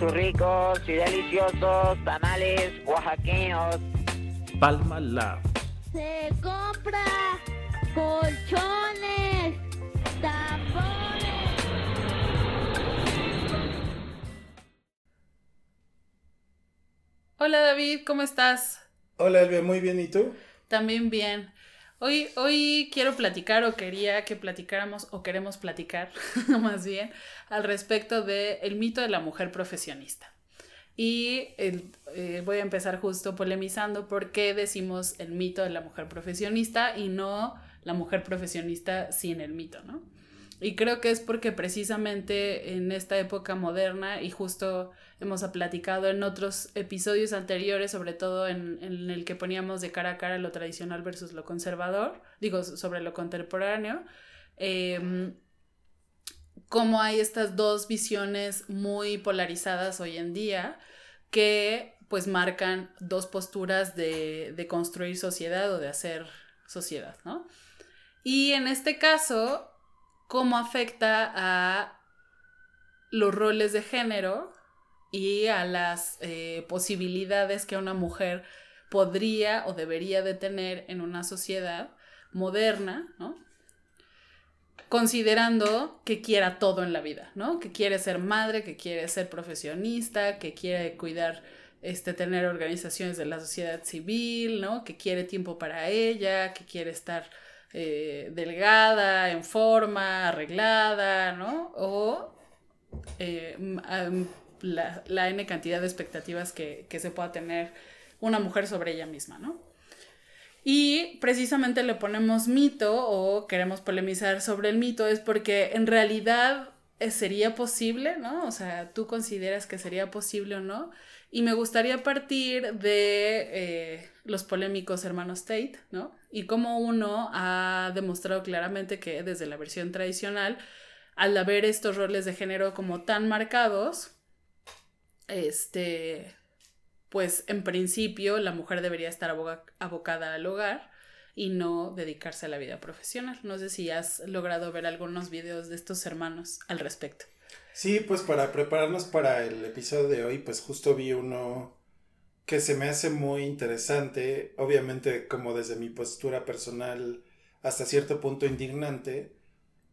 sus ricos y deliciosos tamales oaxaqueños. Palma Lab. Se compra colchones, tapones. Hola David, ¿cómo estás? Hola Elvia, muy bien, ¿y tú? También bien. Hoy, hoy quiero platicar o quería que platicáramos o queremos platicar más bien al respecto del el mito de la mujer profesionista. Y eh, voy a empezar justo polemizando por qué decimos el mito de la mujer profesionista y no la mujer profesionista sin el mito, ¿no? Y creo que es porque precisamente en esta época moderna y justo hemos platicado en otros episodios anteriores, sobre todo en, el que poníamos de cara a cara lo tradicional versus lo conservador, digo, sobre lo contemporáneo, eh, cómo hay estas dos visiones muy polarizadas hoy en día que pues marcan dos posturas de, de construir sociedad o de hacer sociedad, ¿no? Y en este caso, cómo afecta a los roles de género y a las eh, posibilidades que una mujer podría o debería de tener en una sociedad moderna, ¿no? Considerando que quiera todo en la vida, ¿no? Que quiere ser madre, que quiere ser profesionista, que quiere cuidar, este, tener organizaciones de la sociedad civil, ¿no? Que quiere tiempo para ella, que quiere estar eh, delgada, en forma, arreglada, ¿no? O eh, la, la, N cantidad de expectativas que, que, se pueda tener una mujer sobre ella misma, ¿no? Y precisamente le ponemos mito o queremos polemizar sobre el mito es porque en realidad eh, sería posible, ¿no? O sea, tú consideras que sería posible o no. Y me gustaría partir de los polémicos hermanos Tate, ¿no? Y cómo uno ha demostrado claramente que desde la versión tradicional, al haber estos roles de género como tan marcados, este, pues en principio la mujer debería estar abocada al hogar y no dedicarse a la vida profesional. No sé si has logrado ver algunos videos de estos hermanos al respecto. Sí, pues para prepararnos para el episodio de hoy, pues justo vi uno que se me hace muy interesante, obviamente como desde mi postura personal hasta cierto punto indignante,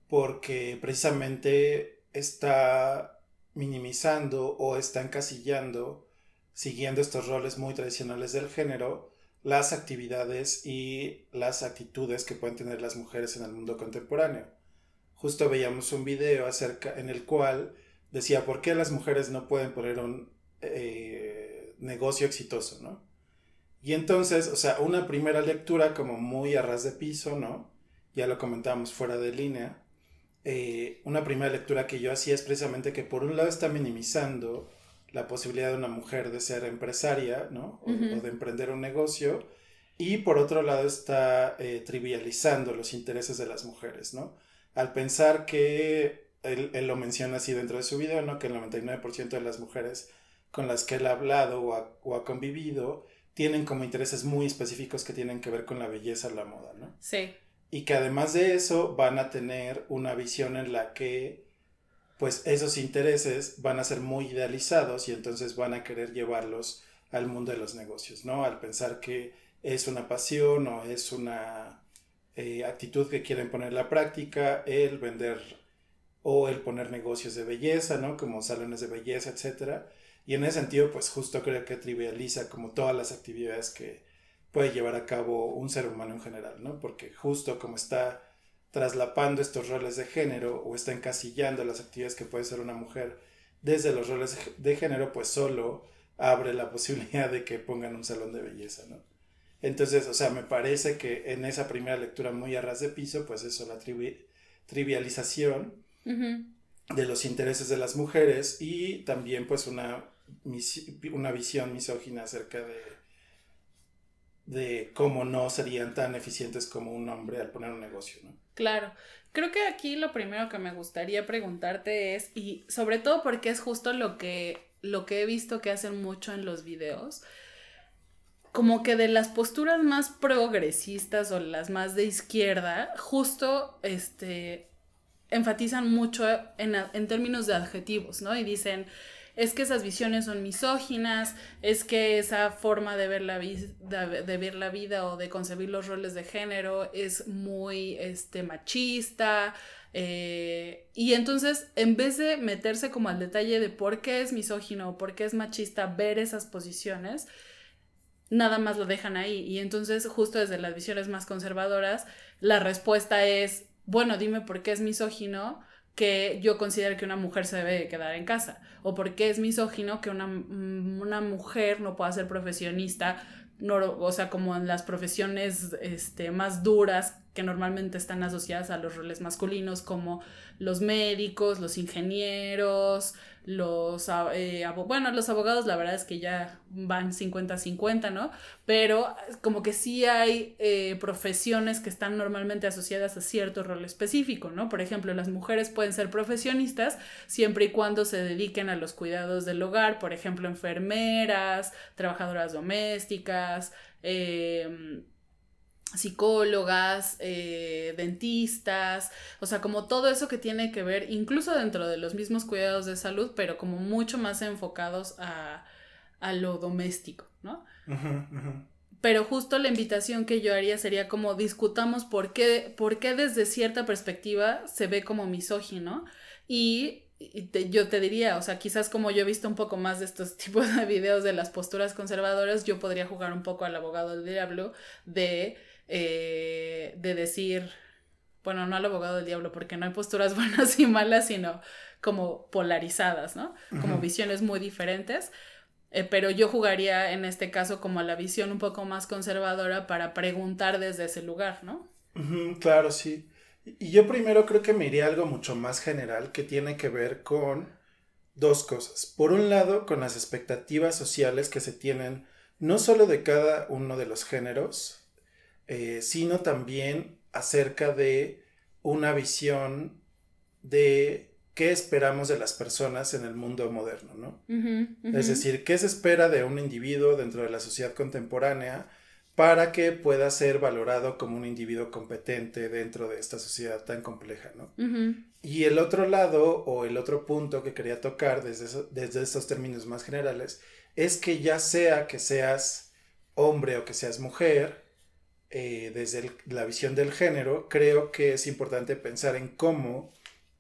porque precisamente está minimizando o está encasillando, siguiendo estos roles muy tradicionales del género, las actividades y las actitudes que pueden tener las mujeres en el mundo contemporáneo. Justo veíamos un video acerca en el cual decía por qué las mujeres no pueden poner un eh, negocio exitoso, ¿no? Y entonces, o sea, una primera lectura como muy a ras de piso, ¿no? Ya lo comentamos fuera de línea. Eh, una primera lectura que yo hacía es precisamente que por un lado está minimizando la posibilidad de una mujer de ser empresaria, ¿no? O, de emprender un negocio. Y por otro lado está eh, trivializando los intereses de las mujeres, ¿no? Al pensar que, él, él, lo menciona así dentro de su video, ¿no? Que el 99% de las mujeres con las que él ha hablado o ha, convivido tienen como intereses muy específicos que tienen que ver con la belleza, la moda, ¿no? Sí. Y que además de eso van a tener una visión en la que pues esos intereses van a ser muy idealizados y entonces van a querer llevarlos al mundo de los negocios, ¿no? Al pensar que es una pasión o es una eh, actitud que quieren poner en la práctica, el vender o el poner negocios de belleza, ¿no? Como salones de belleza, etcétera y en ese sentido, pues justo creo que trivializa como todas las actividades que puede llevar a cabo un ser humano en general, ¿no? Porque justo como está traslapando estos roles de género o está encasillando las actividades que puede ser una mujer desde los roles de género, pues solo abre la posibilidad de que pongan un salón de belleza, ¿no? Entonces, o sea, me parece que en esa primera lectura muy a ras de piso, pues eso, la trivialización de los intereses de las mujeres y también pues una una visión misógina acerca de, de cómo no serían tan eficientes como un hombre al poner un negocio, ¿no? Claro. Creo que aquí lo primero que me gustaría preguntarte es, y sobre todo porque es justo lo que, lo que he visto que hacen mucho en los videos, como que de las posturas más progresistas o las más de izquierda, justo este, enfatizan mucho en, en términos de adjetivos, ¿no? Y dicen, es que esas visiones son misóginas, es que esa forma de ver la, de ver la vida o de concebir los roles de género es muy este, machista. eh, y entonces, en vez de meterse como al detalle de por qué es misógino o por qué es machista, ver esas posiciones, nada más lo dejan ahí. Y entonces, justo desde las visiones más conservadoras, la respuesta es, bueno, dime por qué es misógino que yo considero que una mujer se debe de quedar en casa. O por qué es misógino que una, mm, una mujer no pueda ser profesionista, no, o sea, como en las profesiones este, más duras que normalmente están asociadas a los roles masculinos, como los médicos, los ingenieros, los, ah, eh, bueno, los abogados la verdad es que ya van 50-50, ¿no? Pero como que sí hay eh, profesiones que están normalmente asociadas a cierto rol específico, ¿no? Por ejemplo, las mujeres pueden ser profesionistas siempre y cuando se dediquen a los cuidados del hogar, por ejemplo, enfermeras, trabajadoras domésticas, eh, psicólogas, eh, dentistas, o sea, como todo eso que tiene que ver, incluso dentro de los mismos cuidados de salud, pero como mucho más enfocados a, a lo doméstico, ¿no? Pero justo la invitación que yo haría sería como discutamos por qué, por qué desde cierta perspectiva se ve como misógino y, y te- yo te diría, o sea, quizás como yo he visto un poco más de estos tipos de videos de las posturas conservadoras, yo podría jugar un poco al abogado del diablo de, eh, de decir, bueno, no al abogado del diablo, porque no hay posturas buenas y malas, sino como polarizadas, ¿no? Como visiones muy diferentes. Eh, pero yo jugaría en este caso como a la visión un poco más conservadora para preguntar desde ese lugar, ¿no? Claro, sí. Y y yo primero creo que me iría a algo mucho más general que tiene que ver con dos cosas. Por un lado, con las expectativas sociales que se tienen no solo de cada uno de los géneros, eh, sino también acerca de una visión de qué esperamos de las personas en el mundo moderno, ¿no? Es decir, ¿qué se espera de un individuo dentro de la sociedad contemporánea para que pueda ser valorado como un individuo competente dentro de esta sociedad tan compleja, ¿no? Y el otro lado o el otro punto que quería tocar desde, eso- desde estos términos más generales es que ya sea que seas hombre o que seas mujer, eh, desde el- la visión del género, creo que es importante pensar en cómo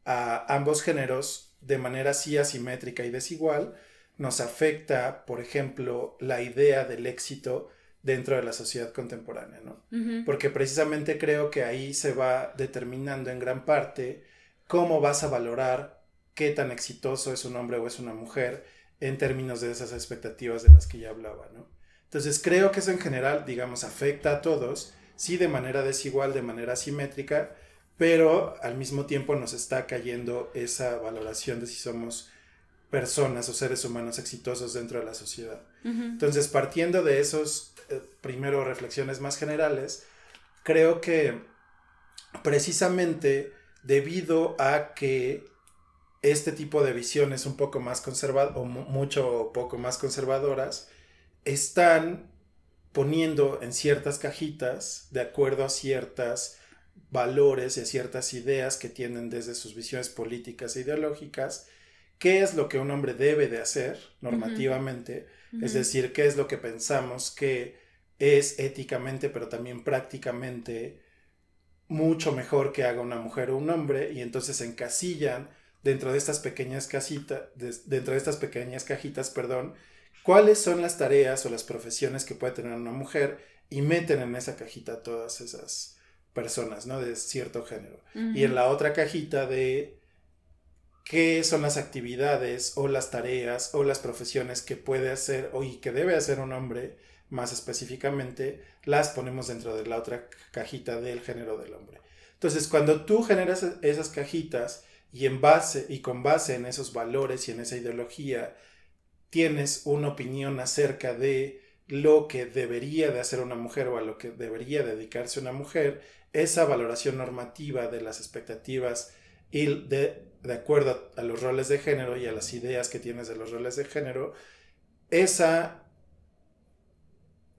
a ambos géneros, de manera así asimétrica y desigual, nos afecta, por ejemplo, la idea del éxito dentro de la sociedad contemporánea, ¿no? Porque precisamente creo que ahí se va determinando en gran parte cómo vas a valorar qué tan exitoso es un hombre o es una mujer en términos de esas expectativas de las que ya hablaba, ¿no? Entonces creo que eso en general, digamos, afecta a todos, sí de manera desigual, de manera asimétrica, pero al mismo tiempo nos está cayendo esa valoración de si somos personas o seres humanos exitosos dentro de la sociedad. Entonces, partiendo de esos, eh, primero, reflexiones más generales, creo que precisamente debido a que este tipo de visiones un poco más conservadoras, o mu- mucho o poco más conservadoras, están poniendo en ciertas cajitas, de acuerdo a ciertos valores y a ciertas ideas que tienen desde sus visiones políticas e ideológicas, qué es lo que un hombre debe de hacer normativamente, es decir, qué es lo que pensamos que es éticamente, pero también prácticamente mucho mejor que haga una mujer o un hombre, y entonces se encasillan dentro de estas pequeñas casitas, dentro de estas pequeñas cajitas, perdón, cuáles son las tareas o las profesiones que puede tener una mujer y meten en esa cajita todas esas personas, ¿no? De cierto género. Y en la otra cajita de qué son las actividades o las tareas o las profesiones que puede hacer o y que debe hacer un hombre más específicamente, las ponemos dentro de la otra cajita del género del hombre. Entonces, cuando tú generas esas cajitas y en base y con base en esos valores y en esa ideología tienes una opinión acerca de lo que debería de hacer una mujer o a lo que debería dedicarse una mujer, esa valoración normativa de las expectativas y de, de acuerdo a los roles de género y a las ideas que tienes de los roles de género, esa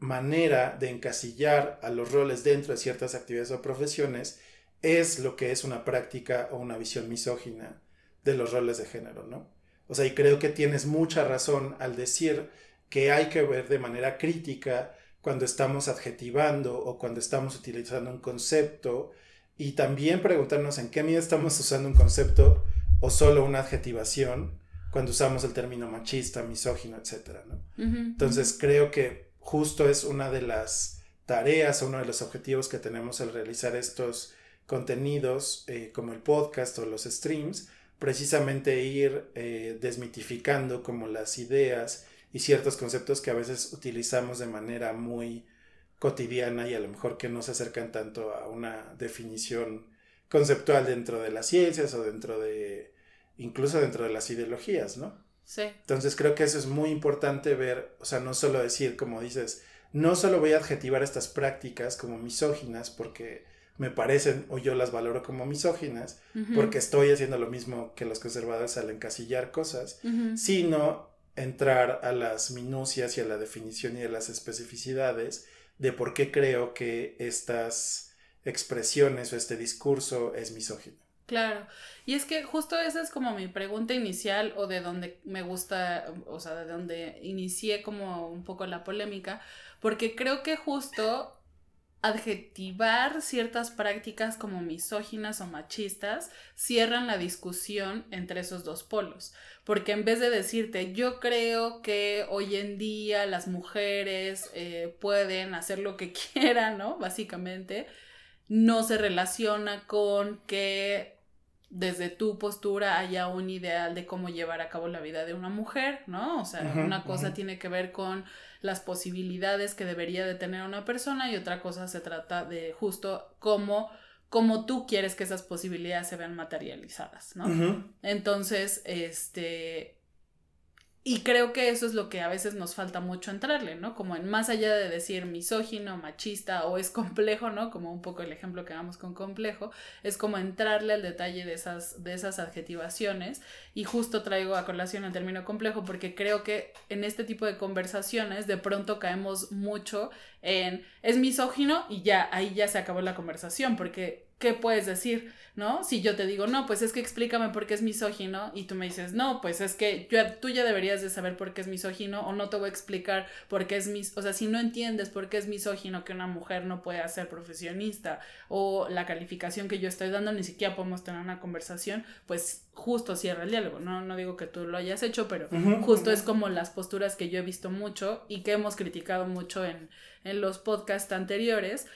manera de encasillar a los roles dentro de ciertas actividades o profesiones es lo que es una práctica o una visión misógina de los roles de género, ¿no? O sea, y creo que tienes mucha razón al decir que hay que ver de manera crítica cuando estamos adjetivando o cuando estamos utilizando un concepto y también preguntarnos en qué medida estamos usando un concepto o solo una adjetivación cuando usamos el término machista, misógino, etc. Entonces creo que justo es una de las tareas o uno de los objetivos que tenemos al realizar estos contenidos eh, como el podcast o los streams, precisamente ir eh, desmitificando como las ideas y ciertos conceptos que a veces utilizamos de manera muy cotidiana y a lo mejor que no se acercan tanto a una definición conceptual dentro de las ciencias o dentro de incluso dentro de las ideologías, ¿no? Sí. Entonces creo que eso es muy importante ver, o sea, no solo decir, como dices, no solo voy a adjetivar estas prácticas como misóginas porque me parecen o yo las valoro como misóginas, porque estoy haciendo lo mismo que los conservadores al encasillar cosas, sino entrar a las minucias y a la definición y a las especificidades de por qué creo que estas expresiones o este discurso es misógino. Claro, y es que justo esa es como mi pregunta inicial o de donde me gusta, o sea, de donde inicié como un poco la polémica, porque creo que justo adjetivar ciertas prácticas como misóginas o machistas cierran la discusión entre esos dos polos. Porque en vez de decirte, yo creo que hoy en día las mujeres eh, pueden hacer lo que quieran, ¿no? Básicamente, no se relaciona con que desde tu postura haya un ideal de cómo llevar a cabo la vida de una mujer, ¿no? O sea, una cosa tiene que ver con las posibilidades que debería de tener una persona y otra cosa se trata de justo cómo, cómo tú quieres que esas posibilidades se vean materializadas, ¿no? Entonces, este, y creo que eso es lo que a veces nos falta mucho entrarle, ¿no? Como en más allá de decir misógino, machista o es complejo, ¿no? Como un poco el ejemplo que damos con complejo, es como entrarle al detalle de esas, de esas adjetivaciones. Y justo traigo a colación el término complejo porque creo que en este tipo de conversaciones de pronto caemos mucho en es misógino y ya, ahí ya se acabó la conversación porque ¿qué puedes decir? ¿No? Si yo te digo, no, pues es que explícame por qué es misógino y tú me dices, no, pues es que yo, tú ya deberías de saber por qué es misógino o no te voy a explicar por qué es mis, o sea, si no entiendes por qué es misógino que una mujer no puede ser profesionista o la calificación que yo estoy dando, ni siquiera podemos tener una conversación, pues justo cierra el diálogo, no, no digo que tú lo hayas hecho, pero justo es como las posturas que yo he visto mucho y que hemos criticado mucho en, en los podcasts anteriores,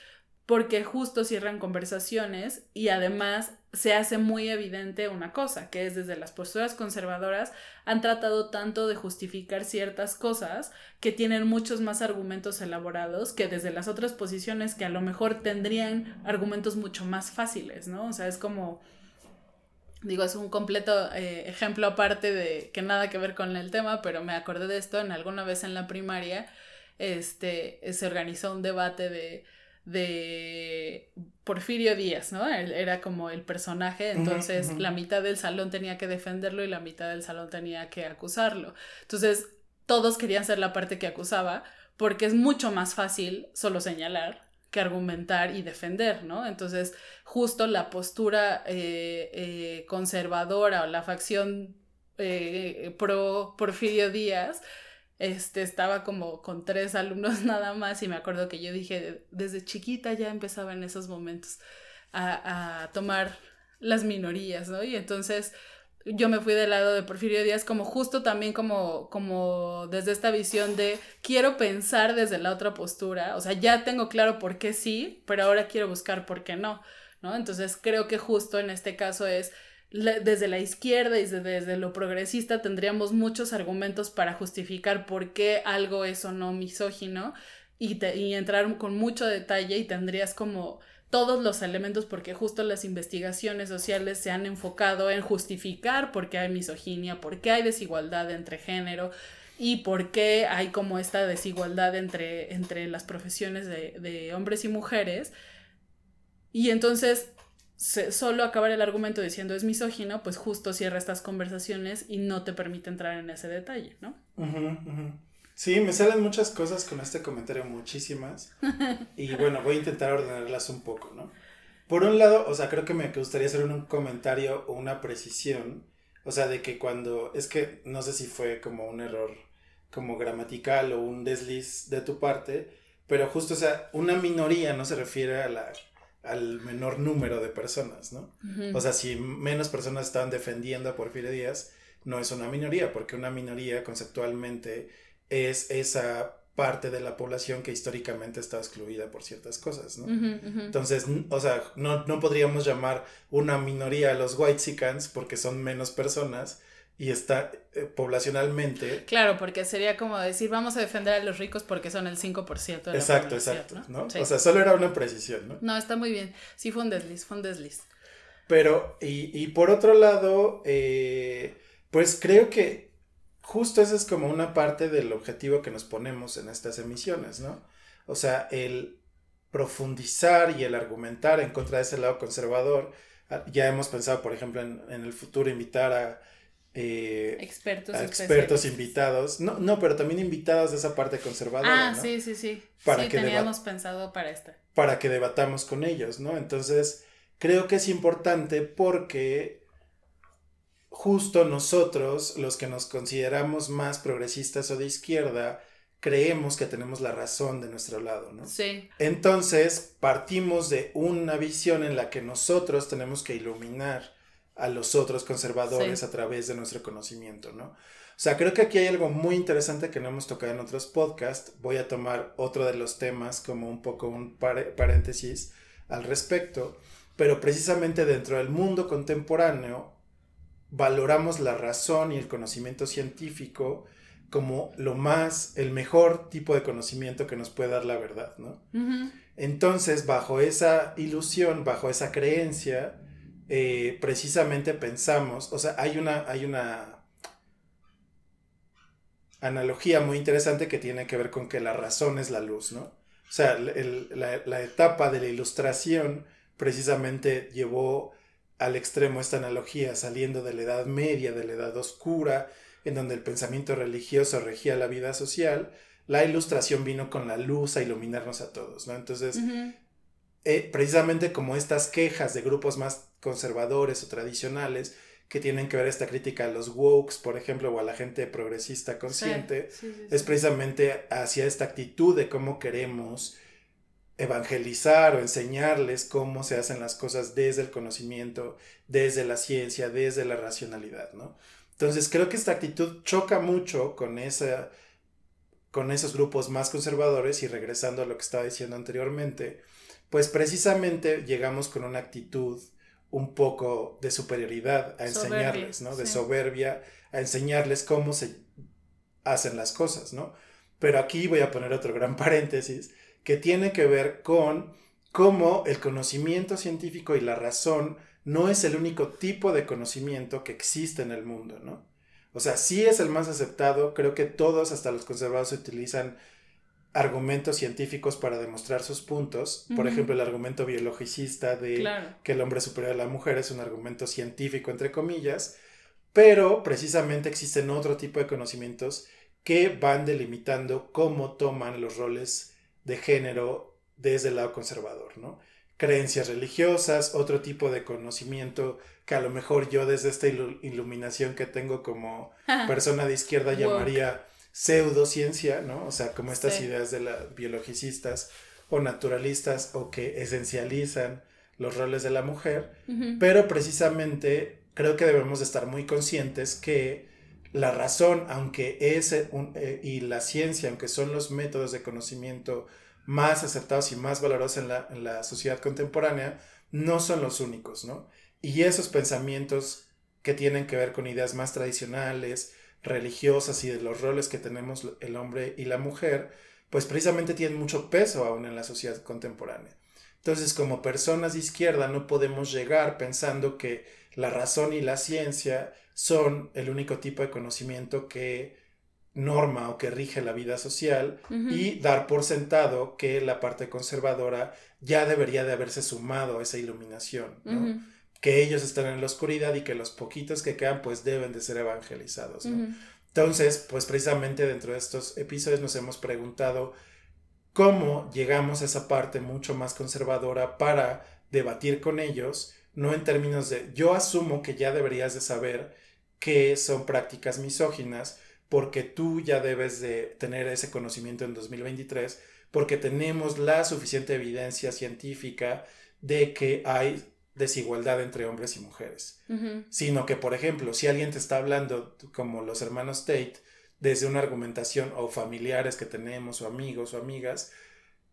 porque justo cierran conversaciones y además se hace muy evidente una cosa, que es desde las posturas conservadoras han tratado tanto de justificar ciertas cosas que tienen muchos más argumentos elaborados que desde las otras posiciones que a lo mejor tendrían argumentos mucho más fáciles, ¿no? O sea, es como, digo, es un completo eh, ejemplo aparte de que nada que ver con el tema, pero me acordé de esto en alguna vez en la primaria, este, se organizó un debate de de Porfirio Díaz, ¿no? Él era como el personaje, entonces la mitad del salón tenía que defenderlo y la mitad del salón tenía que acusarlo. Entonces, todos querían ser la parte que acusaba porque es mucho más fácil solo señalar que argumentar y defender, ¿no? Entonces, justo la postura eh, eh, conservadora o la facción eh, pro Porfirio Díaz este, estaba como con tres alumnos nada más y me acuerdo que yo dije, desde chiquita ya empezaba en esos momentos a, a tomar las minorías, ¿no? Y entonces yo me fui del lado de Porfirio Díaz como justo también como, como desde esta visión de quiero pensar desde la otra postura, o sea, ya tengo claro por qué sí, pero ahora quiero buscar por qué no, ¿no? Entonces creo que justo en este caso es desde la izquierda y desde, lo progresista tendríamos muchos argumentos para justificar por qué algo es o no misógino y, y entrar con mucho detalle y tendrías como todos los elementos porque justo las investigaciones sociales se han enfocado en justificar por qué hay misoginia, por qué hay desigualdad entre género y por qué hay como esta desigualdad entre, entre las profesiones de, de hombres y mujeres. Y entonces solo acabar el argumento diciendo es misógino, pues justo cierra estas conversaciones y no te permite entrar en ese detalle, ¿no? Sí, me salen muchas cosas con este comentario, muchísimas. y bueno, voy a intentar ordenarlas un poco, ¿no? Por un lado, o sea, creo que me gustaría hacer un comentario o una precisión O sea, de que cuando, es que no sé si fue como un error como gramatical o un desliz de tu parte, pero justo, o sea, una minoría no se refiere a la, al menor número de personas, ¿no? O sea, si menos personas estaban defendiendo a Porfirio Díaz, no es una minoría, porque una minoría conceptualmente es esa parte de la población que históricamente está excluida por ciertas cosas, ¿no? Entonces, o sea, no, no, podríamos llamar una minoría a los Whitexicans porque son menos personas y está eh, poblacionalmente. Claro, porque sería como decir, vamos a defender a los ricos porque son el 5% de la exacto, Exacto, ¿no? O sea, solo era una precisión, ¿no? No, está muy bien. Sí, fue un desliz, fue un desliz. Pero, y, y por otro lado, eh, pues creo que justo esa es como una parte del objetivo que nos ponemos en estas emisiones, ¿no? O sea, el profundizar y el argumentar en contra de ese lado conservador. Ah, ya hemos pensado, por ejemplo, en, el futuro invitar a, eh, expertos, expertos invitados. No, no, pero también invitados de esa parte conservadora. Ah, sí, sí, sí. Para sí, que teníamos pensado para esta. Para que debatamos con ellos, ¿no? Entonces, creo que es importante porque justo nosotros, los que nos consideramos más progresistas o de izquierda, creemos que tenemos la razón de nuestro lado, ¿no? Sí. Entonces, partimos de una visión en la que nosotros tenemos que iluminar a los otros conservadores a través de nuestro conocimiento, ¿no? O sea, creo que aquí hay algo muy interesante que no hemos tocado en otros podcasts. Voy a tomar otro de los temas como un poco un paréntesis al respecto, pero precisamente dentro del mundo contemporáneo valoramos la razón y el conocimiento científico como lo más, el mejor tipo de conocimiento que nos puede dar la verdad, ¿no? Entonces, bajo esa ilusión, bajo esa creencia, eh, precisamente pensamos, o sea, hay una, hay una analogía muy interesante que tiene que ver con que la razón es la luz, ¿no? O sea, la, la etapa de la ilustración precisamente llevó al extremo esta analogía, saliendo de la Edad Media, de la Edad Oscura, en donde el pensamiento religioso regía la vida social, la ilustración vino con la luz a iluminarnos a todos, ¿no? Entonces, eh, precisamente como estas quejas de grupos más conservadores o tradicionales, que tienen que ver esta crítica a los wokes, por ejemplo, o a la gente progresista consciente, es precisamente hacia esta actitud de cómo queremos evangelizar o enseñarles cómo se hacen las cosas desde el conocimiento, desde la ciencia, desde la racionalidad, ¿no? Entonces creo que esta actitud choca mucho con esa con esos grupos más conservadores y regresando a lo que estaba diciendo anteriormente, pues precisamente llegamos con una actitud un poco de superioridad a enseñarles, ¿no? De soberbia, a enseñarles cómo se hacen las cosas, ¿no? Pero aquí voy a poner otro gran paréntesis, que tiene que ver con cómo el conocimiento científico y la razón no es el único tipo de conocimiento que existe en el mundo, ¿no? O sea, sí es el más aceptado, creo que todos, hasta los conservadores, utilizan argumentos científicos para demostrar sus puntos. Por ejemplo, el argumento biologicista de que el hombre es superior a la mujer es un argumento científico, entre comillas, pero precisamente existen otro tipo de conocimientos que van delimitando cómo toman los roles de género desde el lado conservador, ¿no? Creencias religiosas, otro tipo de conocimiento que a lo mejor yo desde esta iluminación que tengo como persona de izquierda llamaría pseudociencia, ¿no? O sea, como estas ideas de las biologicistas o naturalistas o que esencializan los roles de la mujer, pero precisamente creo que debemos estar muy conscientes que la razón, aunque es eh, y la ciencia, aunque son los métodos de conocimiento más aceptados y más valorados en la, sociedad contemporánea, no son los únicos, ¿no? Y esos pensamientos que tienen que ver con ideas más tradicionales, religiosas y de los roles que tenemos el hombre y la mujer, pues precisamente tienen mucho peso aún en la sociedad contemporánea. Entonces, como personas de izquierda no podemos llegar pensando que la razón y la ciencia son el único tipo de conocimiento que norma o que rige la vida social y dar por sentado que la parte conservadora ya debería de haberse sumado a esa iluminación, ¿no? Que ellos están en la oscuridad y que los poquitos que quedan pues deben de ser evangelizados. ¿no? Entonces, pues precisamente dentro de estos episodios nos hemos preguntado cómo llegamos a esa parte mucho más conservadora para debatir con ellos, no en términos de yo asumo que ya deberías de saber que son prácticas misóginas porque tú ya debes de tener ese conocimiento en 2023 porque tenemos la suficiente evidencia científica de que hay desigualdad entre hombres y mujeres, sino que, por ejemplo, si alguien te está hablando como los hermanos Tate, desde una argumentación o familiares que tenemos o amigos o amigas,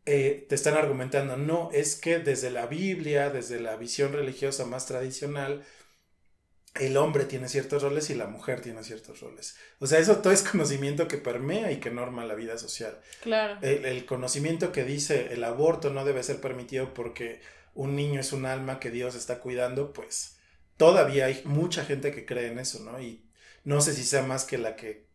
eh, te están argumentando, no, es que desde la Biblia, desde la visión religiosa más tradicional, el hombre tiene ciertos roles y la mujer tiene ciertos roles. O sea, eso todo es conocimiento que permea y que norma la vida social. Claro. El, el conocimiento que dice el aborto no debe ser permitido porque un niño es un alma que Dios está cuidando, pues todavía hay mucha gente que cree en eso, ¿no? Y no sé si sea más que la que,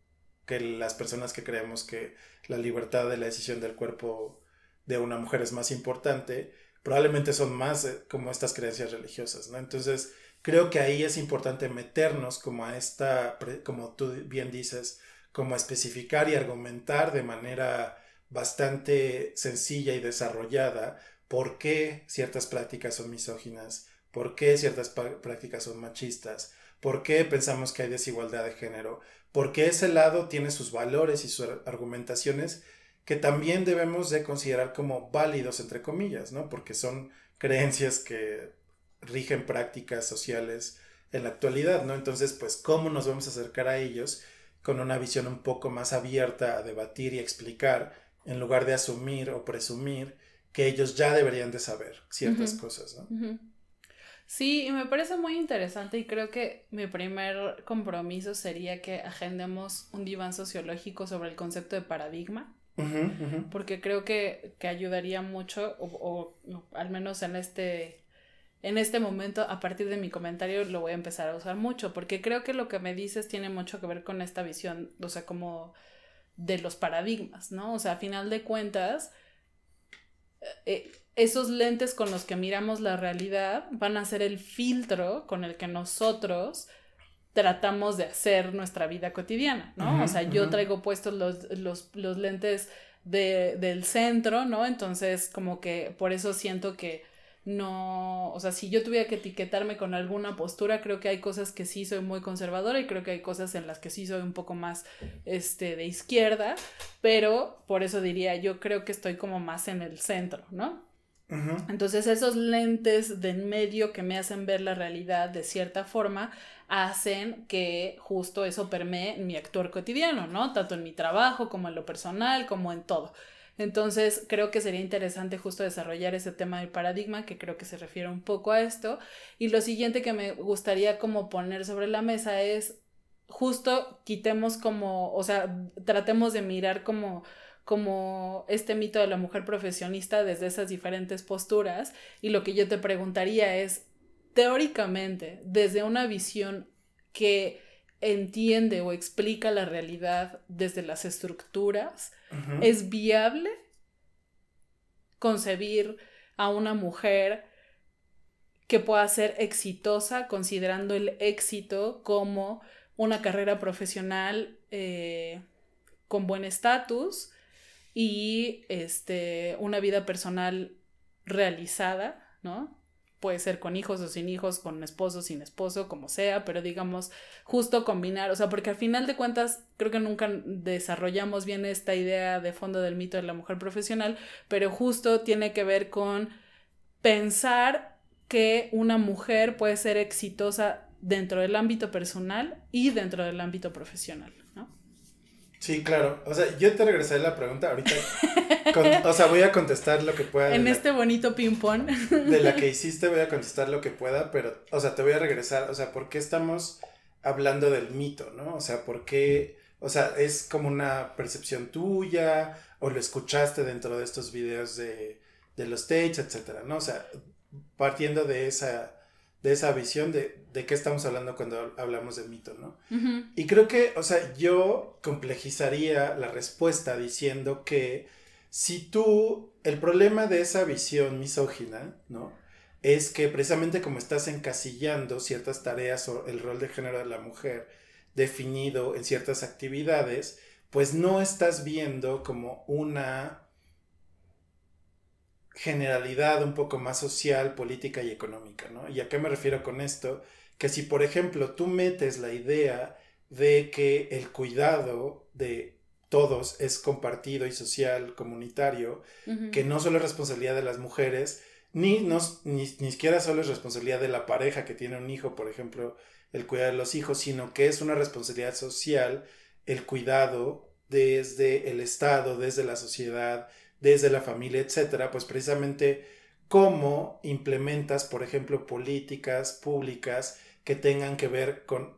que las personas que creemos que la libertad de la decisión del cuerpo de una mujer es más importante, probablemente son más eh, como estas creencias religiosas, ¿no? Entonces, creo que ahí es importante meternos como a esta, como tú bien dices, como a especificar y argumentar de manera bastante sencilla y desarrollada por qué ciertas prácticas son misóginas, por qué ciertas prácticas son machistas, por qué pensamos que hay desigualdad de género, por qué ese lado tiene sus valores y sus argumentaciones que también debemos de considerar como válidos, entre comillas, ¿no? Porque son creencias que rigen prácticas sociales en la actualidad, ¿no? Entonces, pues, ¿cómo nos vamos a acercar a ellos con una visión un poco más abierta a debatir y explicar, en lugar de asumir o presumir que ellos ya deberían de saber ciertas cosas, ¿no? Sí, y me parece muy interesante y creo que mi primer compromiso sería que agendemos un diván sociológico sobre el concepto de paradigma, porque creo que, ayudaría mucho, o, al menos en este, en este momento, a partir de mi comentario, lo voy a empezar a usar mucho, porque creo que lo que me dices tiene mucho que ver con esta visión, o sea, como de los paradigmas, ¿no? O sea, a final de cuentas, eh, esos lentes con los que miramos la realidad van a ser el filtro con el que nosotros tratamos de hacer nuestra vida cotidiana, ¿no? o sea, yo traigo puestos los, lentes del centro, ¿no? Entonces, como que por eso siento que no, o sea, si yo tuviera que etiquetarme con alguna postura, creo que hay cosas que sí soy muy conservadora y creo que hay cosas en las que sí soy un poco más, este, de izquierda, pero por eso diría, yo creo que estoy como más en el centro, ¿no? Entonces esos lentes de en medio que me hacen ver la realidad de cierta forma hacen que justo eso permee mi actuar cotidiano, ¿no? Tanto en mi trabajo como en lo personal, como en todo. Entonces, creo que sería interesante justo desarrollar ese tema del paradigma, que creo que se refiere un poco a esto. Y lo siguiente que me gustaría como poner sobre la mesa es justo quitemos como, o sea, tratemos de mirar como como este mito de la mujer profesionista desde esas diferentes posturas y lo que yo te preguntaría es teóricamente desde una visión que entiende o explica la realidad desde las estructuras, ¿es viable concebir a una mujer que pueda ser exitosa considerando el éxito como una carrera profesional eh, con buen estatus y este, una vida personal realizada, ¿no? Puede ser con hijos o sin hijos, con esposo, sin esposo, como sea, pero digamos, justo combinar, o sea, porque al final de cuentas creo que nunca desarrollamos bien esta idea de fondo del mito de la mujer profesional, pero justo tiene que ver con pensar que una mujer puede ser exitosa dentro del ámbito personal y dentro del ámbito profesional. Sí, claro. O sea, yo te regresaré la pregunta ahorita. o sea, voy a contestar lo que pueda. En este bonito ping-pong. De la que hiciste voy a contestar lo que pueda, pero, o sea, te voy a regresar. O sea, ¿por qué estamos hablando del mito, no? O sea, ¿por qué? O sea, ¿es como una percepción tuya? ¿O lo escuchaste dentro de estos videos de, de los stage, etcétera, ¿no? O sea, partiendo de esa de esa visión de, de qué estamos hablando cuando hablamos de mito, ¿no? Y creo que, o sea, yo complejizaría la respuesta diciendo que si tú, el problema de esa visión misógina, ¿no? Es que precisamente como estás encasillando ciertas tareas o el rol de género de la mujer definido en ciertas actividades, pues no estás viendo como una generalidad un poco más social, política y económica, ¿no? ¿Y a qué me refiero con esto? Que si por ejemplo tú metes la idea de que el cuidado de todos es compartido y social, comunitario, que no solo es responsabilidad de las mujeres, ni, no, ni, ni siquiera solo es responsabilidad de la pareja que tiene un hijo, por ejemplo, el cuidar de los hijos, sino que es una responsabilidad social el cuidado desde el Estado, desde la sociedad, desde la familia, etcétera, pues precisamente cómo implementas, por ejemplo, políticas públicas que tengan que ver con,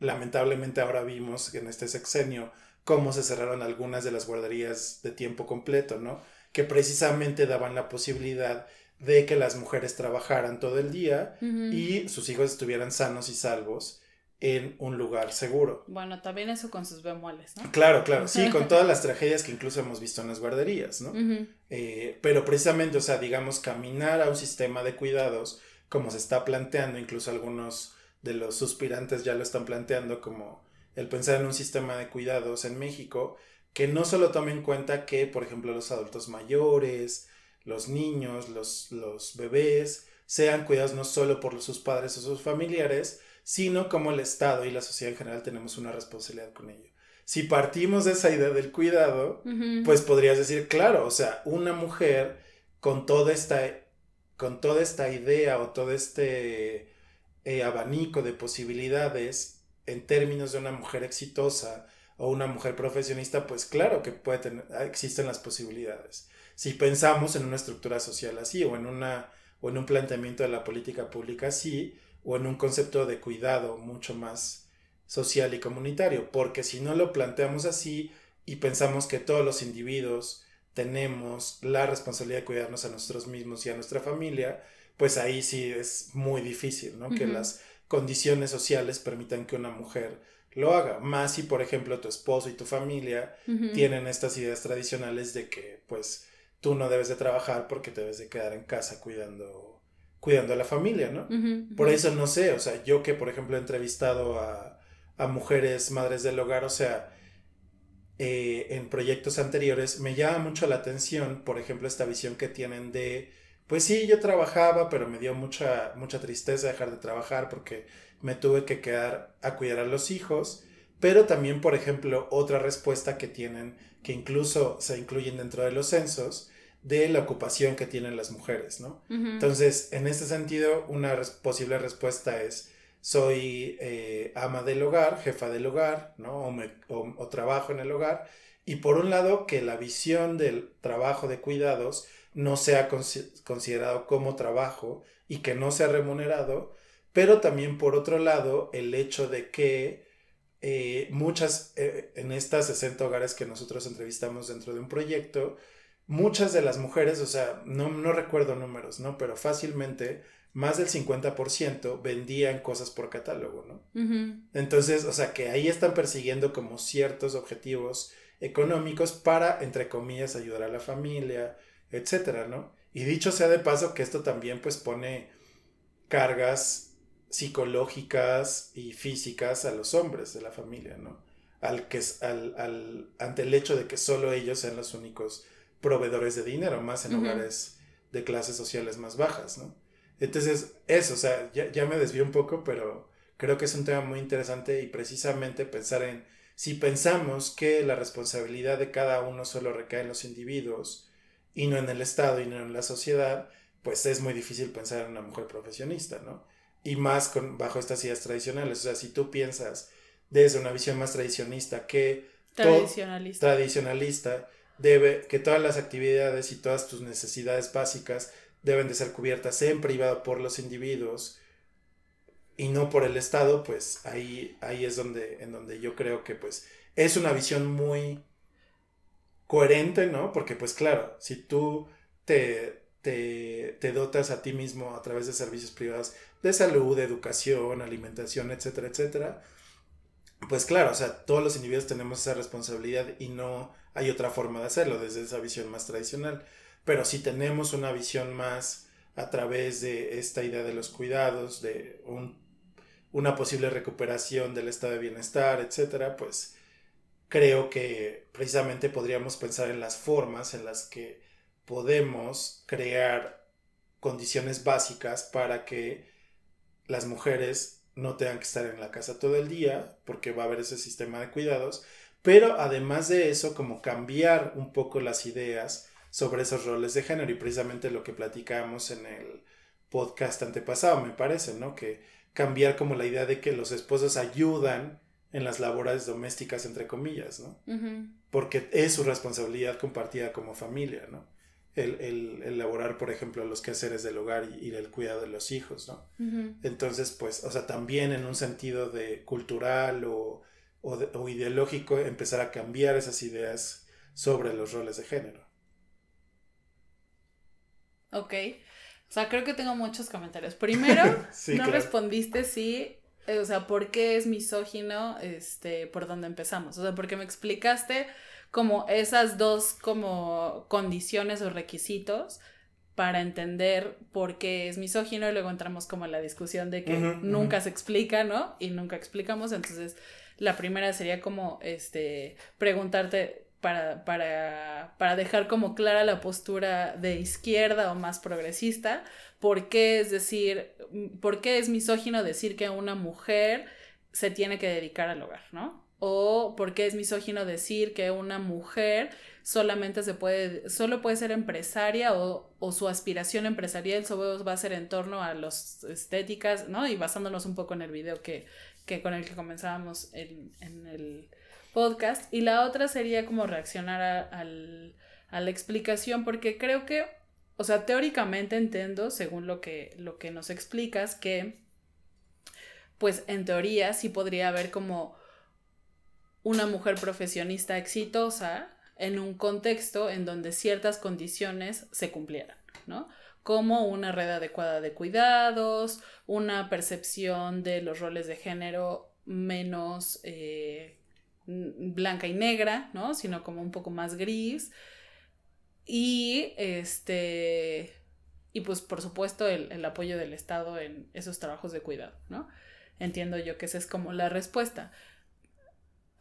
lamentablemente ahora vimos en este sexenio, cómo se cerraron algunas de las guarderías de tiempo completo, ¿no? Que precisamente daban la posibilidad de que las mujeres trabajaran todo el día y sus hijos estuvieran sanos y salvos en un lugar seguro. Bueno, también eso con sus bemoles, ¿no? Claro, claro, sí, con todas las tragedias que incluso hemos visto en las guarderías, ¿no? Eh, pero precisamente, o sea, digamos, caminar a un sistema de cuidados, como se está planteando, incluso algunos de los suspirantes ya lo están planteando, como el pensar en un sistema de cuidados en México, que no solo tome en cuenta que, por ejemplo, los adultos mayores, los niños, los, los bebés, sean cuidados no solo por sus padres o sus familiares, sino como el Estado y la sociedad en general tenemos una responsabilidad con ello. Si partimos de esa idea del cuidado, pues podrías decir, claro, o sea, una mujer con toda esta, con toda esta idea o todo este eh, abanico de posibilidades en términos de una mujer exitosa o una mujer profesionista, pues claro que puede tener, ah, existen las posibilidades. Si pensamos en una estructura social así o en una o en un planteamiento de la política pública así o en un concepto de cuidado mucho más social y comunitario, porque si no lo planteamos así y pensamos que todos los individuos tenemos la responsabilidad de cuidarnos a nosotros mismos y a nuestra familia, pues ahí sí es muy difícil, ¿no? Que las condiciones sociales permitan que una mujer lo haga. Más si, por ejemplo, tu esposo y tu familia tienen estas ideas tradicionales de que, pues, tú no debes de trabajar porque te debes de quedar en casa cuidando, cuidando a la familia, ¿no? Por eso no sé, o sea, yo que por ejemplo he entrevistado a, a mujeres madres del hogar, o sea, eh, en proyectos anteriores, me llama mucho la atención, por ejemplo, esta visión que tienen de, pues sí, yo trabajaba, pero me dio mucha, mucha tristeza dejar de trabajar porque me tuve que quedar a cuidar a los hijos, pero también, por ejemplo, otra respuesta que tienen, que incluso se incluyen dentro de los censos, de la ocupación que tienen las mujeres, ¿no? Entonces, en este sentido, una res- posible respuesta es, soy eh, ama del hogar, jefa del hogar, ¿no? O, me- o- trabajo en el hogar. Y por un lado, que la visión del trabajo de cuidados no sea consi- considerado como trabajo y que no sea remunerado, pero también por otro lado, el hecho de que eh, muchas, eh, en estas 60 hogares que nosotros entrevistamos dentro de un proyecto, muchas de las mujeres, o sea, no, no recuerdo números, ¿no? Pero fácilmente más del 50% vendían cosas por catálogo, ¿no? Entonces, o sea, que ahí están persiguiendo como ciertos objetivos económicos para, entre comillas, ayudar a la familia, etcétera, ¿no? Y dicho sea de paso que esto también pues pone cargas psicológicas y físicas a los hombres de la familia, ¿no? Al que, es- al, al, ante el hecho de que solo ellos sean los únicos proveedores de dinero, más en Ujú. hogares de clases sociales más bajas, ¿no? Entonces, eso, o sea, ya, ya me desvío un poco, pero creo que es un tema muy interesante y precisamente pensar en si pensamos que la responsabilidad de cada uno solo recae en los individuos y no en el Estado y no en la sociedad, pues es muy difícil pensar en una mujer profesionista, ¿no? Y más con, bajo estas ideas tradicionales. O sea, si tú piensas desde una visión más tradicionista que tradicionalista debe que todas las actividades y todas tus necesidades básicas deben de ser cubiertas en privado por los individuos y no por el Estado, pues ahí, ahí es donde, en donde yo creo que pues es una visión muy coherente, ¿no? Porque pues claro, si tú te, te, dotas a ti mismo a través de servicios privados de salud, de educación, alimentación, etcétera, etcétera, pues claro, o sea, todos los individuos tenemos esa responsabilidad y no hay otra forma de hacerlo desde esa visión más tradicional. Pero si tenemos una visión más a través de esta idea de los cuidados, de un- una posible recuperación del estado de bienestar, etcétera, pues creo que precisamente podríamos pensar en las formas en las que podemos crear condiciones básicas para que las mujeres no tengan que estar en la casa todo el día, porque va a haber ese sistema de cuidados, pero además de eso, como cambiar un poco las ideas sobre esos roles de género y precisamente lo que platicábamos en el podcast antepasado, me parece, ¿no? Que cambiar como la idea de que los esposos ayudan en las labores domésticas, entre comillas, ¿no? Porque es su responsabilidad compartida como familia, ¿no? El, el, elaborar, por ejemplo, los quehaceres del hogar y, el cuidado de los hijos, ¿no? Entonces, pues, o sea, también en un sentido de cultural o, o ideológico, empezar a cambiar esas ideas sobre los roles de género. Ok. O sea, creo que tengo muchos comentarios. Primero, no respondiste si, eh, o sea, ¿por qué es misógino? Este, por dónde empezamos. O sea, porque me explicaste como esas dos como condiciones o requisitos para entender por qué es misógino y luego entramos como en la discusión de que nunca se explica, ¿no? Y nunca explicamos. Entonces, la primera sería como, este, preguntarte para, para, para dejar como clara la postura de izquierda o más progresista, por qué es decir, por qué es misógino decir que una mujer se tiene que dedicar al hogar, ¿no? O por qué es misógino decir que una mujer solamente se puede, solo puede ser empresaria o, o su aspiración empresarial solo va a ser en torno a las estéticas, ¿no? Y basándonos un poco en el video que, que con el que comenzábamos en, en el podcast. Y la otra sería como reaccionar a, la explicación, porque creo que, o sea, teóricamente entiendo, según lo que, lo que nos explicas, que, pues en teoría sí podría haber como una mujer profesionista exitosa en un contexto en donde ciertas condiciones se cumplieran, ¿no? Como una red adecuada de cuidados, una percepción de los roles de género menos eh, blanca y negra, ¿no? Sino como un poco más gris. Y este. Y pues por supuesto el, apoyo del Estado en esos trabajos de cuidado, ¿no? Entiendo yo que esa es como la respuesta.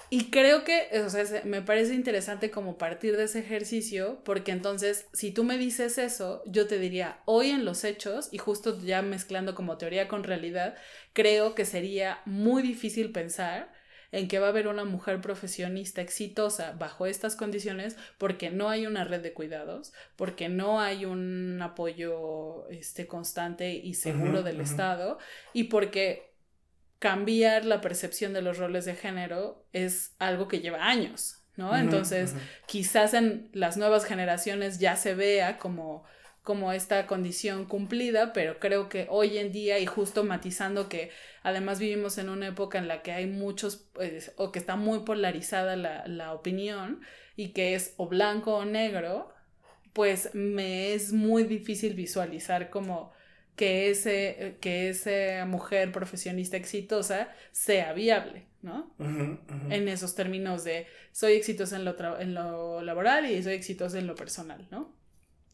Y creo que, o sea, me parece interesante como partir de ese ejercicio, porque entonces, si tú me dices eso, yo te diría, hoy en los hechos, y justo ya mezclando como teoría con realidad, creo que sería muy difícil pensar en que va a haber una mujer profesionista exitosa bajo estas condiciones porque no hay una red de cuidados, porque no hay un apoyo este, constante y seguro del Estado y porque cambiar la percepción de los roles de género es algo que lleva años, ¿no? Entonces, quizás en las nuevas generaciones ya se vea como como esta condición cumplida, pero creo que hoy en día y justo matizando que además vivimos en una época en la que hay muchos, pues, o que está muy polarizada la, la opinión y que es o blanco o negro, pues me es muy difícil visualizar como que, ese, que esa mujer profesionista exitosa sea viable, ¿no? En esos términos de soy exitosa en lo, en lo laboral y soy exitosa en lo personal, ¿no?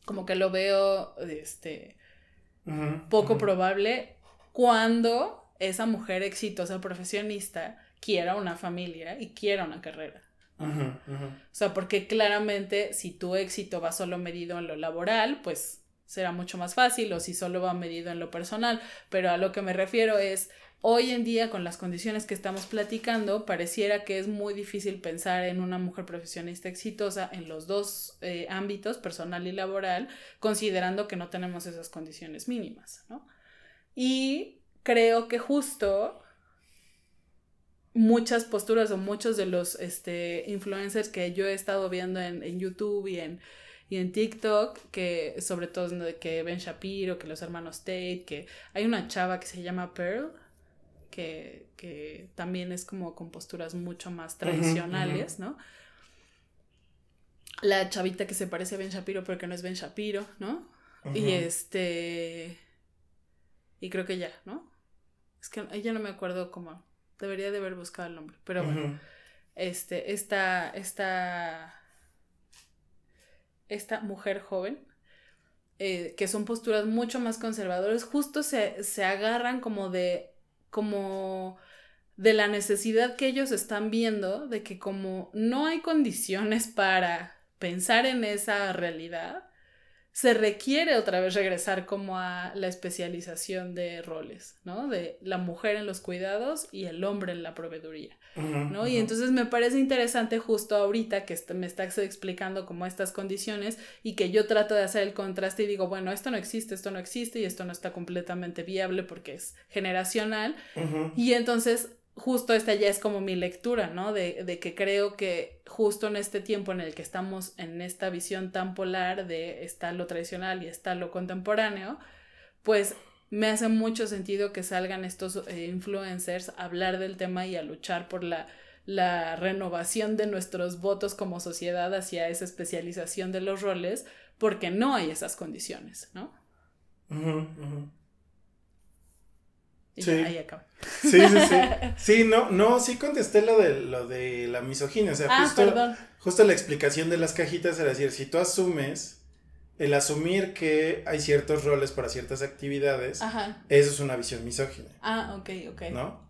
Como que lo veo este poco probable cuando esa mujer exitosa profesionista quiera una familia y quiera una carrera. O sea, porque claramente si tu éxito va solo medido en lo laboral, pues será mucho más fácil o si solo va medido en lo personal, pero a lo que me refiero es Hoy en día, con las condiciones que estamos platicando, pareciera que es muy difícil pensar en una mujer profesionista exitosa en los dos eh, ámbitos, personal y laboral, considerando que no tenemos esas condiciones mínimas, ¿no? Y creo que justo muchas posturas o muchos de los este, influencers que yo he estado viendo en, en YouTube y en, y en TikTok, que sobre todo que Ben Shapiro, que los hermanos Tate, que hay una chava que se llama Pearl, que, también es como con posturas mucho más tradicionales, ¿no? La chavita que se parece a Ben Shapiro pero que no es Ben Shapiro, ¿no? Y este... Y creo que ya, ¿no? Es que ella no me acuerdo cómo... Debería de haber buscado el nombre, pero bueno. Este, esta, esta, esta mujer joven, eh, que son posturas mucho más conservadoras, justo se, se agarran como de como de la necesidad que ellos están viendo de que como no hay condiciones para pensar en esa realidad, se requiere otra vez regresar como a la especialización de roles, ¿no? De la mujer en los cuidados y el hombre en la proveeduría, ¿no? Y entonces me parece interesante justo ahorita que me estás explicando como estas condiciones y que yo trato de hacer el contraste y digo, bueno, esto no existe, esto no existe y esto no está completamente viable porque es generacional. Y entonces justo esta ya es como mi lectura, ¿no? De, de, que creo que justo en este tiempo en el que estamos en esta visión tan polar de está lo tradicional y está lo contemporáneo, pues me hace mucho sentido que salgan estos eh, influencers a hablar del tema y a luchar por la, la renovación de nuestros votos como sociedad hacia esa especialización de los roles, porque no hay esas condiciones, ¿no? Sí. Sí, sí, sí. Sí, no, no, sí contesté lo de lo de la misoginia. O sea, ah, justo, justo la explicación de las cajitas era decir, si tú asumes el asumir que hay ciertos roles para ciertas actividades, eso es una visión misógina. Ah, ok, ok. ¿No?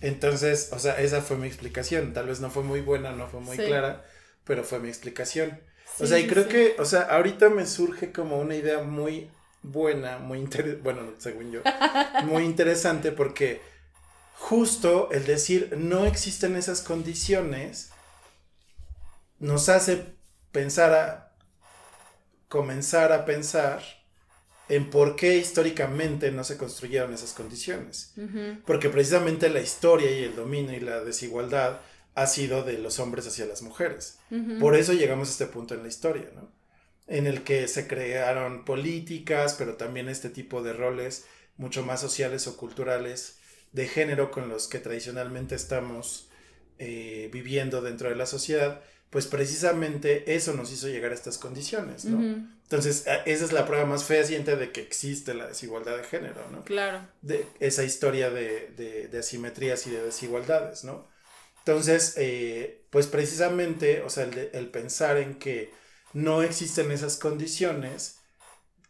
Entonces, o sea, esa fue mi explicación. Tal vez no fue muy buena, no fue muy clara, pero fue mi explicación. o sea, y creo que, o sea, ahorita me surge como una idea muy buena, muy interesante, bueno, según yo, muy interesante porque justo el decir no existen esas condiciones nos hace pensar a comenzar a pensar en por qué históricamente no se construyeron esas condiciones. Porque precisamente la historia y el dominio y la desigualdad ha sido de los hombres hacia las mujeres. Por eso llegamos a este punto en la historia, ¿no? En el que se crearon políticas, pero también este tipo de roles mucho más sociales o culturales de género con los que tradicionalmente estamos eh, viviendo dentro de la sociedad, pues precisamente eso nos hizo llegar a estas condiciones, ¿no? Entonces, esa es la prueba más fehaciente de que existe la desigualdad de género, ¿no? Claro. De esa historia de, de, asimetrías y de desigualdades, ¿no? Entonces, eh, pues precisamente, o sea, el, el pensar en que no existen esas condiciones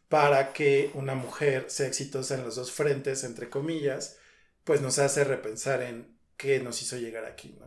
para que una mujer sea exitosa en los dos frentes, entre comillas, pues nos hace repensar en qué nos hizo llegar aquí, ¿no?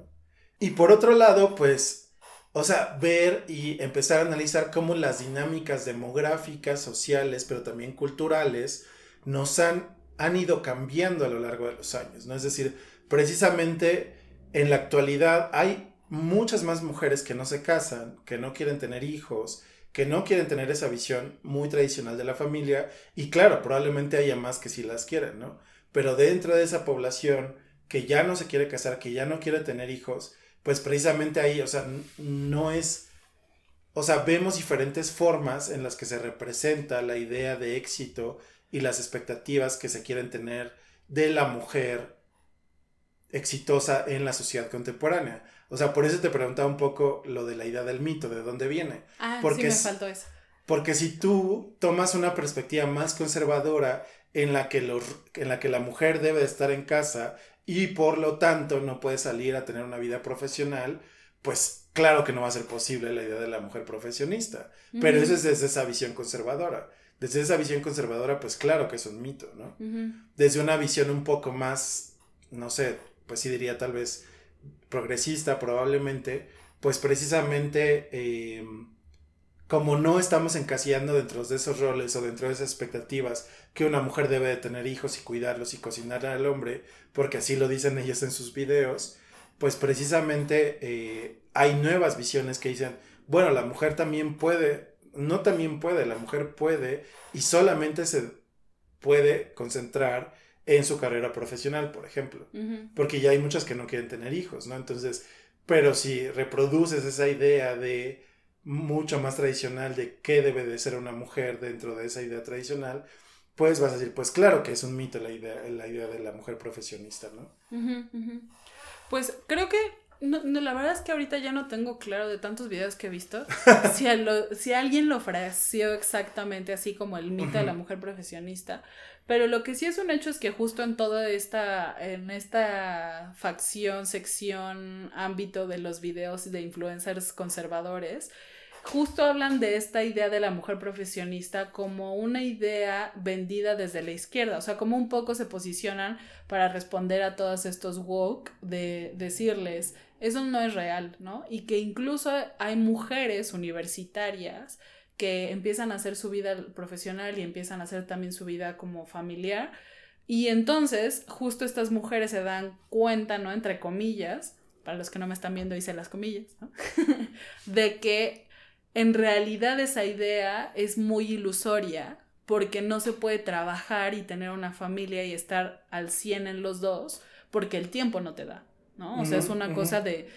Y por otro lado, pues, o sea, ver y empezar a analizar cómo las dinámicas demográficas, sociales, pero también culturales, nos han, han ido cambiando a lo largo de los años, ¿no? Es decir, precisamente en la actualidad hay muchas más mujeres que no se casan, que no quieren tener hijos, que no quieren tener esa visión muy tradicional de la familia y claro, probablemente haya más que si las quieren, ¿no? Pero dentro de esa población que ya no se quiere casar, que ya no quiere tener hijos, pues precisamente ahí, o sea, no es, o sea, vemos diferentes formas en las que se representa la idea de éxito y las expectativas que se quieren tener de la mujer exitosa en la sociedad contemporánea. O sea, por eso te preguntaba un poco lo de la idea del mito, de dónde viene. Ah, porque sí me faltó eso. Porque si tú tomas una perspectiva más conservadora en la que, los, en la, que la mujer debe estar en casa y por lo tanto no puede salir a tener una vida profesional, pues claro que no va a ser posible la idea de la mujer profesionista. Pero eso es desde esa visión conservadora. Desde esa visión conservadora, pues claro que es un mito, ¿no? Desde una visión un poco más, no sé, pues sí diría tal vez progresista probablemente, pues precisamente eh, como no estamos encasillando dentro de esos roles o dentro de esas expectativas que una mujer debe de tener hijos y cuidarlos y cocinar al hombre, porque así lo dicen ellos en sus videos, pues precisamente eh, hay nuevas visiones que dicen, bueno, la mujer también puede, no también puede, la mujer puede y solamente se puede concentrar en su carrera profesional, por ejemplo. Porque ya hay muchas que no quieren tener hijos, ¿no? Entonces, pero si reproduces esa idea de mucho más tradicional de qué debe de ser una mujer dentro de esa idea tradicional, pues vas a decir, pues claro que es un mito la idea, la idea de la mujer profesionista, ¿no? Pues creo que no, la verdad es que ahorita ya no tengo claro de tantos videos que he visto. Si, si alguien lo fraseó exactamente así como el mito de la mujer profesionista. Pero lo que sí es un hecho es que justo en toda esta, en esta facción, sección, ámbito de los videos de influencers conservadores, justo hablan de esta idea de la mujer profesionista como una idea vendida desde la izquierda, o sea, como un poco se posicionan para responder a todos estos woke de decirles, eso no es real, ¿no? Y que incluso hay mujeres universitarias que empiezan a hacer su vida profesional y empiezan a hacer también su vida como familiar. Y entonces, justo estas mujeres se dan cuenta, ¿no? Entre comillas, para los que no me están viendo hice las comillas, ¿no? de que en realidad esa idea es muy ilusoria porque no se puede trabajar y tener una familia y estar al 100 en los dos porque el tiempo no te da, ¿no? O sea, es una cosa de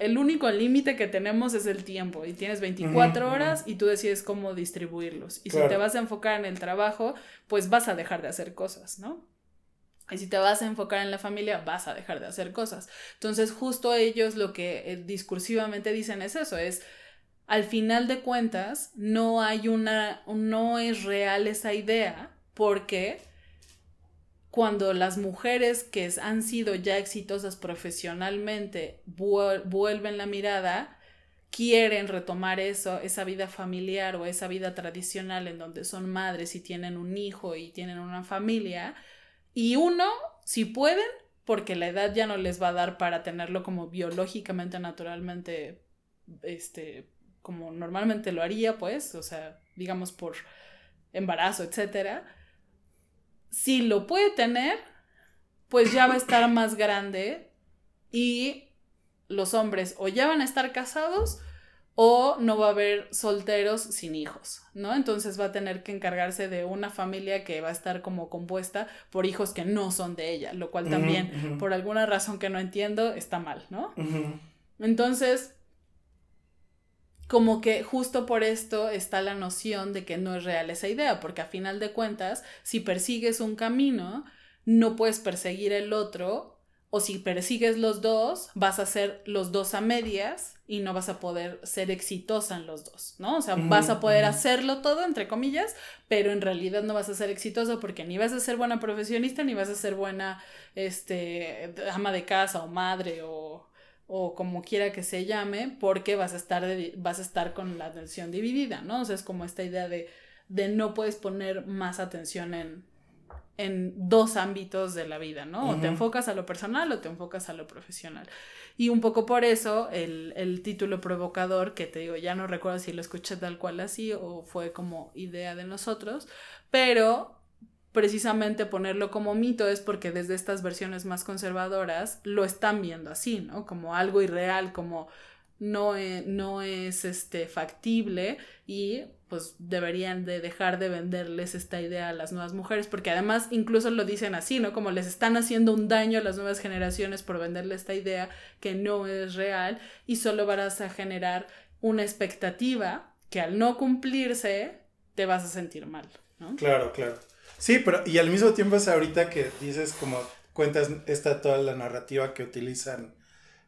el único límite que tenemos es el tiempo y tienes 24 horas y tú decides cómo distribuirlos. Y si te vas a enfocar en el trabajo, pues vas a dejar de hacer cosas, ¿no? Y si te vas a enfocar en la familia, vas a dejar de hacer cosas. Entonces, justo ellos lo que eh, discursivamente dicen es eso, es al final de cuentas, no hay una, no es real esa idea porque cuando las mujeres que han sido ya exitosas profesionalmente vuelven la mirada, quieren retomar eso, esa vida familiar o esa vida tradicional en donde son madres y tienen un hijo y tienen una familia, y uno, si pueden, porque la edad ya no les va a dar para tenerlo como biológicamente, naturalmente, este, como normalmente lo haría, pues, o sea, digamos por embarazo, etcétera si lo puede tener, pues ya va a estar más grande y los hombres o ya van a estar casados o no va a haber solteros sin hijos, ¿no? Entonces va a tener que encargarse de una familia que va a estar como compuesta por hijos que no son de ella, lo cual también, por alguna razón que no entiendo, está mal, ¿no? Entonces, como que justo por esto está la noción de que no es real esa idea, porque a final de cuentas, si persigues un camino, no puedes perseguir el otro, o si persigues los dos, vas a ser los dos a medias y no vas a poder ser exitosa en los dos, ¿no? O sea, vas a poder hacerlo todo, entre comillas, pero en realidad no vas a ser exitosa porque ni vas a ser buena profesionista, ni vas a ser buena, este, ama de casa o madre o o como quiera que se llame, porque vas a estar, vas a estar con la atención dividida, ¿no? O sea, es como esta idea de, de no puedes poner más atención en, en dos ámbitos de la vida, ¿no? O te enfocas a lo personal o te enfocas a lo profesional. Y un poco por eso el, el, título provocador, que te digo, ya no recuerdo si lo escuché tal cual así o fue como idea de nosotros, pero precisamente ponerlo como mito es porque desde estas versiones más conservadoras lo están viendo así, ¿no? Como algo irreal, como no, e, no es este, factible y pues deberían de dejar de venderles esta idea a las nuevas mujeres, porque además incluso lo dicen así, ¿no? Como les están haciendo un daño a las nuevas generaciones por venderle esta idea que no es real y solo vas a generar una expectativa que al no cumplirse te vas a sentir mal, ¿no? Claro, claro. Sí, pero y al mismo tiempo es ahorita que dices como cuentas esta toda la narrativa que utilizan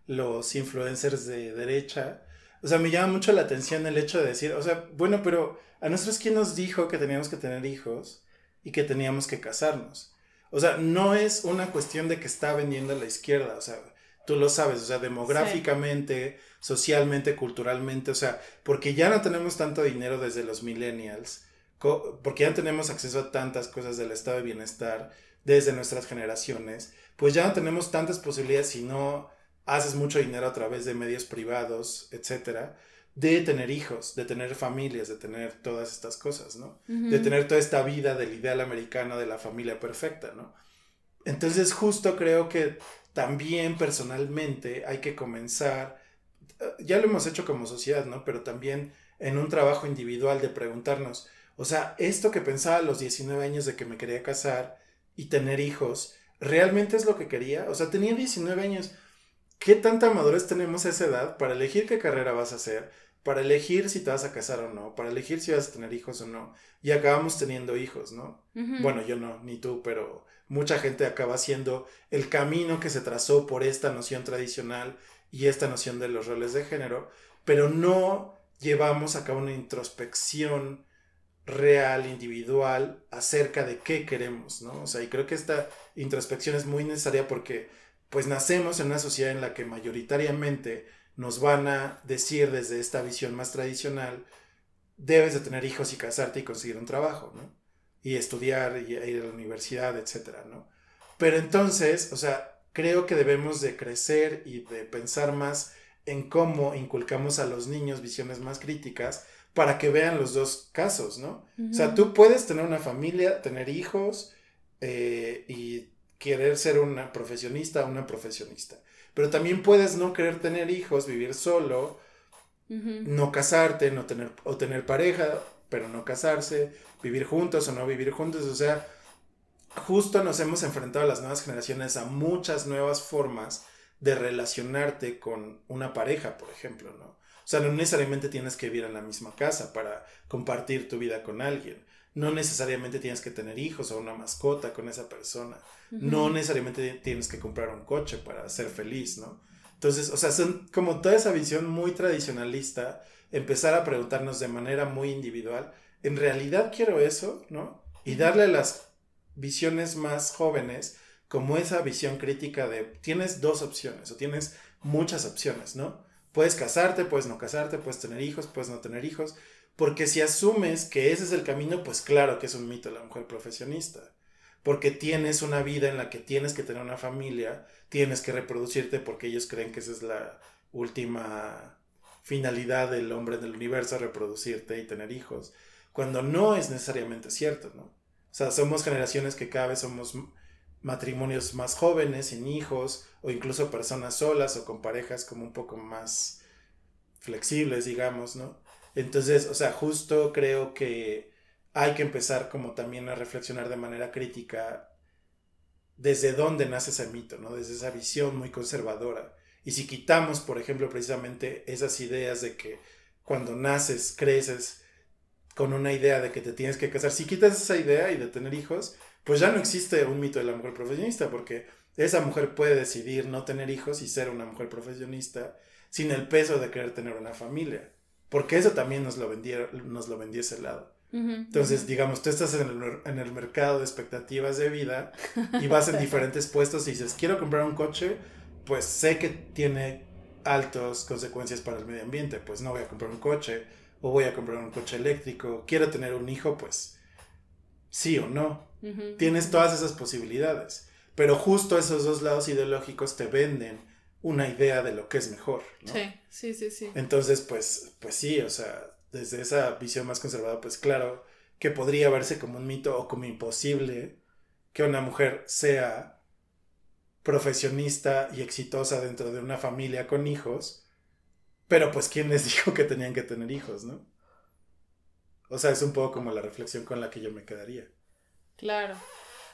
los influencers de derecha. O sea, me llama mucho la atención el hecho de decir, o sea, bueno, pero a nosotros quién nos dijo que teníamos que tener hijos y que teníamos que casarnos. O sea, no es una cuestión de que está vendiendo la izquierda, o sea, tú lo sabes, o sea, demográficamente, socialmente, culturalmente, o sea, porque ya no tenemos tanto dinero desde los millennials porque ya tenemos acceso a tantas cosas del estado de bienestar desde nuestras generaciones, pues ya no tenemos tantas posibilidades si no haces mucho dinero a través de medios privados, etcétera, de tener hijos, de tener familias, de tener todas estas cosas, ¿no? De tener toda esta vida del ideal americano de la familia perfecta, ¿no? Entonces justo creo que también personalmente hay que comenzar, eh, ya lo hemos hecho como sociedad, ¿no? Pero también en un trabajo individual de preguntarnos, o sea, esto que pensaba a los 19 años de que me quería casar y tener hijos, ¿realmente es lo que quería? O sea, tenía 19 años. ¿Qué tanta madurez tenemos a esa edad para elegir qué carrera vas a hacer? Para elegir si te vas a casar o no, para elegir si vas a tener hijos o no. Y acabamos teniendo hijos, ¿no? Bueno, yo no, ni tú, pero mucha gente acaba haciendo el camino que se trazó por esta noción tradicional y esta noción de los roles de género, pero no llevamos a cabo una introspección real, individual, acerca de qué queremos, ¿no? O sea, y creo que esta introspección es muy necesaria porque pues nacemos en una sociedad en la que mayoritariamente nos van a decir desde esta visión más tradicional, debes de tener hijos y casarte y conseguir un trabajo, ¿no? Y estudiar y ir a la universidad, etcétera, ¿no? Pero entonces, o sea, creo que debemos de crecer y de pensar más en cómo inculcamos a los niños visiones más críticas para que vean los dos casos, ¿no? O sea, tú puedes tener una familia, tener hijos eh, y querer ser una profesionista o una profesionista. Pero también puedes no querer tener hijos, vivir solo, no casarte, no tener, o tener pareja, pero no casarse, vivir juntos o no vivir juntos. O sea, justo nos hemos enfrentado a las nuevas generaciones a muchas nuevas formas de relacionarte con una pareja, por ejemplo, ¿no? O sea, no necesariamente tienes que vivir en la misma casa para compartir tu vida con alguien. No necesariamente tienes que tener hijos o una mascota con esa persona. No necesariamente tienes que comprar un coche para ser feliz, ¿no? Entonces, o sea, son como toda esa visión muy tradicionalista, empezar a preguntarnos de manera muy individual, ¿en realidad quiero eso, no? Y darle a las visiones más jóvenes como esa visión crítica de tienes dos opciones o tienes muchas opciones, ¿no? Puedes casarte, puedes no casarte, puedes tener hijos, puedes no tener hijos, porque si asumes que ese es el camino, pues claro que es un mito la mujer profesionista porque tienes una vida en la que tienes que tener una familia, tienes que reproducirte porque ellos creen que esa es la última finalidad del hombre del universo, reproducirte y tener hijos, cuando no es necesariamente cierto, ¿no? O sea, somos generaciones que cada vez somos matrimonios más jóvenes, sin hijos, o incluso personas solas o con parejas como un poco más flexibles, digamos, ¿no? Entonces, o sea, justo creo que hay que empezar como también a reflexionar de manera crítica desde dónde nace ese mito, ¿no? Desde esa visión muy conservadora. Y si quitamos, por ejemplo, precisamente esas ideas de que cuando naces, creces con una idea de que te tienes que casar, si quitas esa idea y de tener hijos, pues ya no existe un mito de la mujer profesionista, porque esa mujer puede decidir no tener hijos y ser una mujer profesionista sin el peso de querer tener una familia, porque eso también nos lo, vendieron, nos lo vendió ese lado. Entonces, digamos, tú estás en el, en el mercado de expectativas de vida y vas en diferentes puestos y dices, quiero comprar un coche, pues sé que tiene altas consecuencias para el medio ambiente, pues no voy a comprar un coche o voy a comprar un coche eléctrico, quiero tener un hijo, pues sí o no. Tienes todas esas posibilidades, pero justo esos dos lados ideológicos te venden una idea de lo que es mejor. ¿no? Sí, sí, sí, sí. Entonces, pues, pues sí, o sea, desde esa visión más conservadora, pues claro que podría verse como un mito o como imposible que una mujer sea profesionista y exitosa dentro de una familia con hijos, pero pues quién les dijo que tenían que tener hijos, ¿no? O sea, es un poco como la reflexión con la que yo me quedaría. Claro.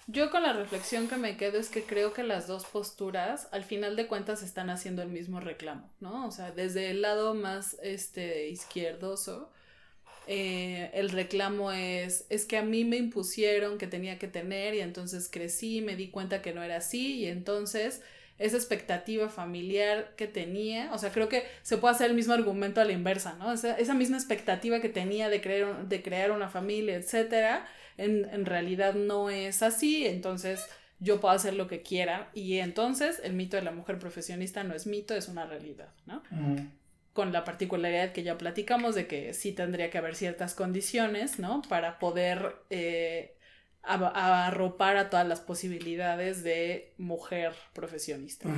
Yo con la reflexión que me quedo es que creo que las dos posturas al final de cuentas están haciendo el mismo reclamo, ¿no? O sea, desde el lado más este izquierdoso, eh, el reclamo es, es que a mí me impusieron que tenía que tener y entonces crecí, me di cuenta que no era así y entonces esa expectativa familiar que tenía, o sea, creo que se puede hacer el mismo argumento a la inversa, ¿no? Esa, esa misma expectativa que tenía de, crear, de crear una familia, etcétera, en, en realidad no es así, entonces yo puedo hacer lo que quiera y entonces el mito de la mujer profesionista no es mito, es una realidad, ¿no? Con la particularidad que ya platicamos de que sí tendría que haber ciertas condiciones, ¿no? Para poder eh, a- arropar a todas las posibilidades de mujer profesionista.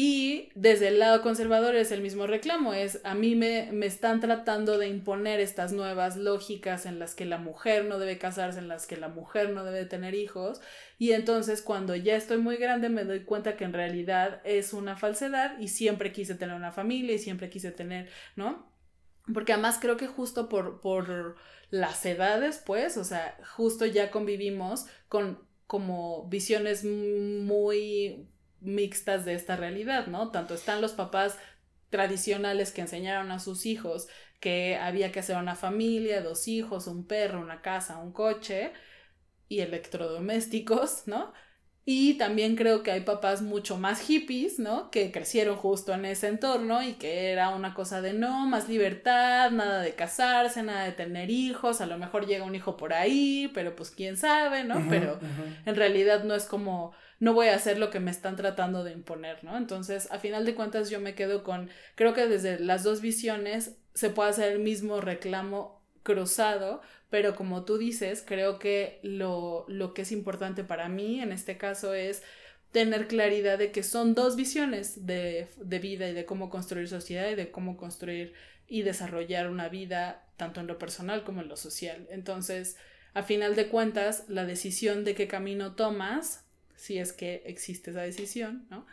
Y desde el lado conservador es el mismo reclamo, es a mí me, me están tratando de imponer estas nuevas lógicas en las que la mujer no debe casarse, en las que la mujer no debe tener hijos, y entonces cuando ya estoy muy grande me doy cuenta que en realidad es una falsedad y siempre quise tener una familia y siempre quise tener, ¿no? Porque además creo que justo por, por las edades, pues, o sea, justo ya convivimos con como visiones muy mixtas de esta realidad, ¿no? Tanto están los papás tradicionales que enseñaron a sus hijos que había que hacer una familia, dos hijos, un perro, una casa, un coche y electrodomésticos, ¿no? Y también creo que hay papás mucho más hippies, ¿no? Que crecieron justo en ese entorno y que era una cosa de no, más libertad, nada de casarse, nada de tener hijos, a lo mejor llega un hijo por ahí, pero pues quién sabe, ¿no? Pero en realidad no es como no voy a hacer lo que me están tratando de imponer, ¿no? Entonces, a final de cuentas yo me quedo con, creo que desde las dos visiones se puede hacer el mismo reclamo cruzado, pero como tú dices, creo que lo, lo que es importante para mí en este caso es tener claridad de que son dos visiones de, de vida y de cómo construir sociedad y de cómo construir y desarrollar una vida tanto en lo personal como en lo social. Entonces, a final de cuentas, la decisión de qué camino tomas, si es que existe esa decisión, ¿no?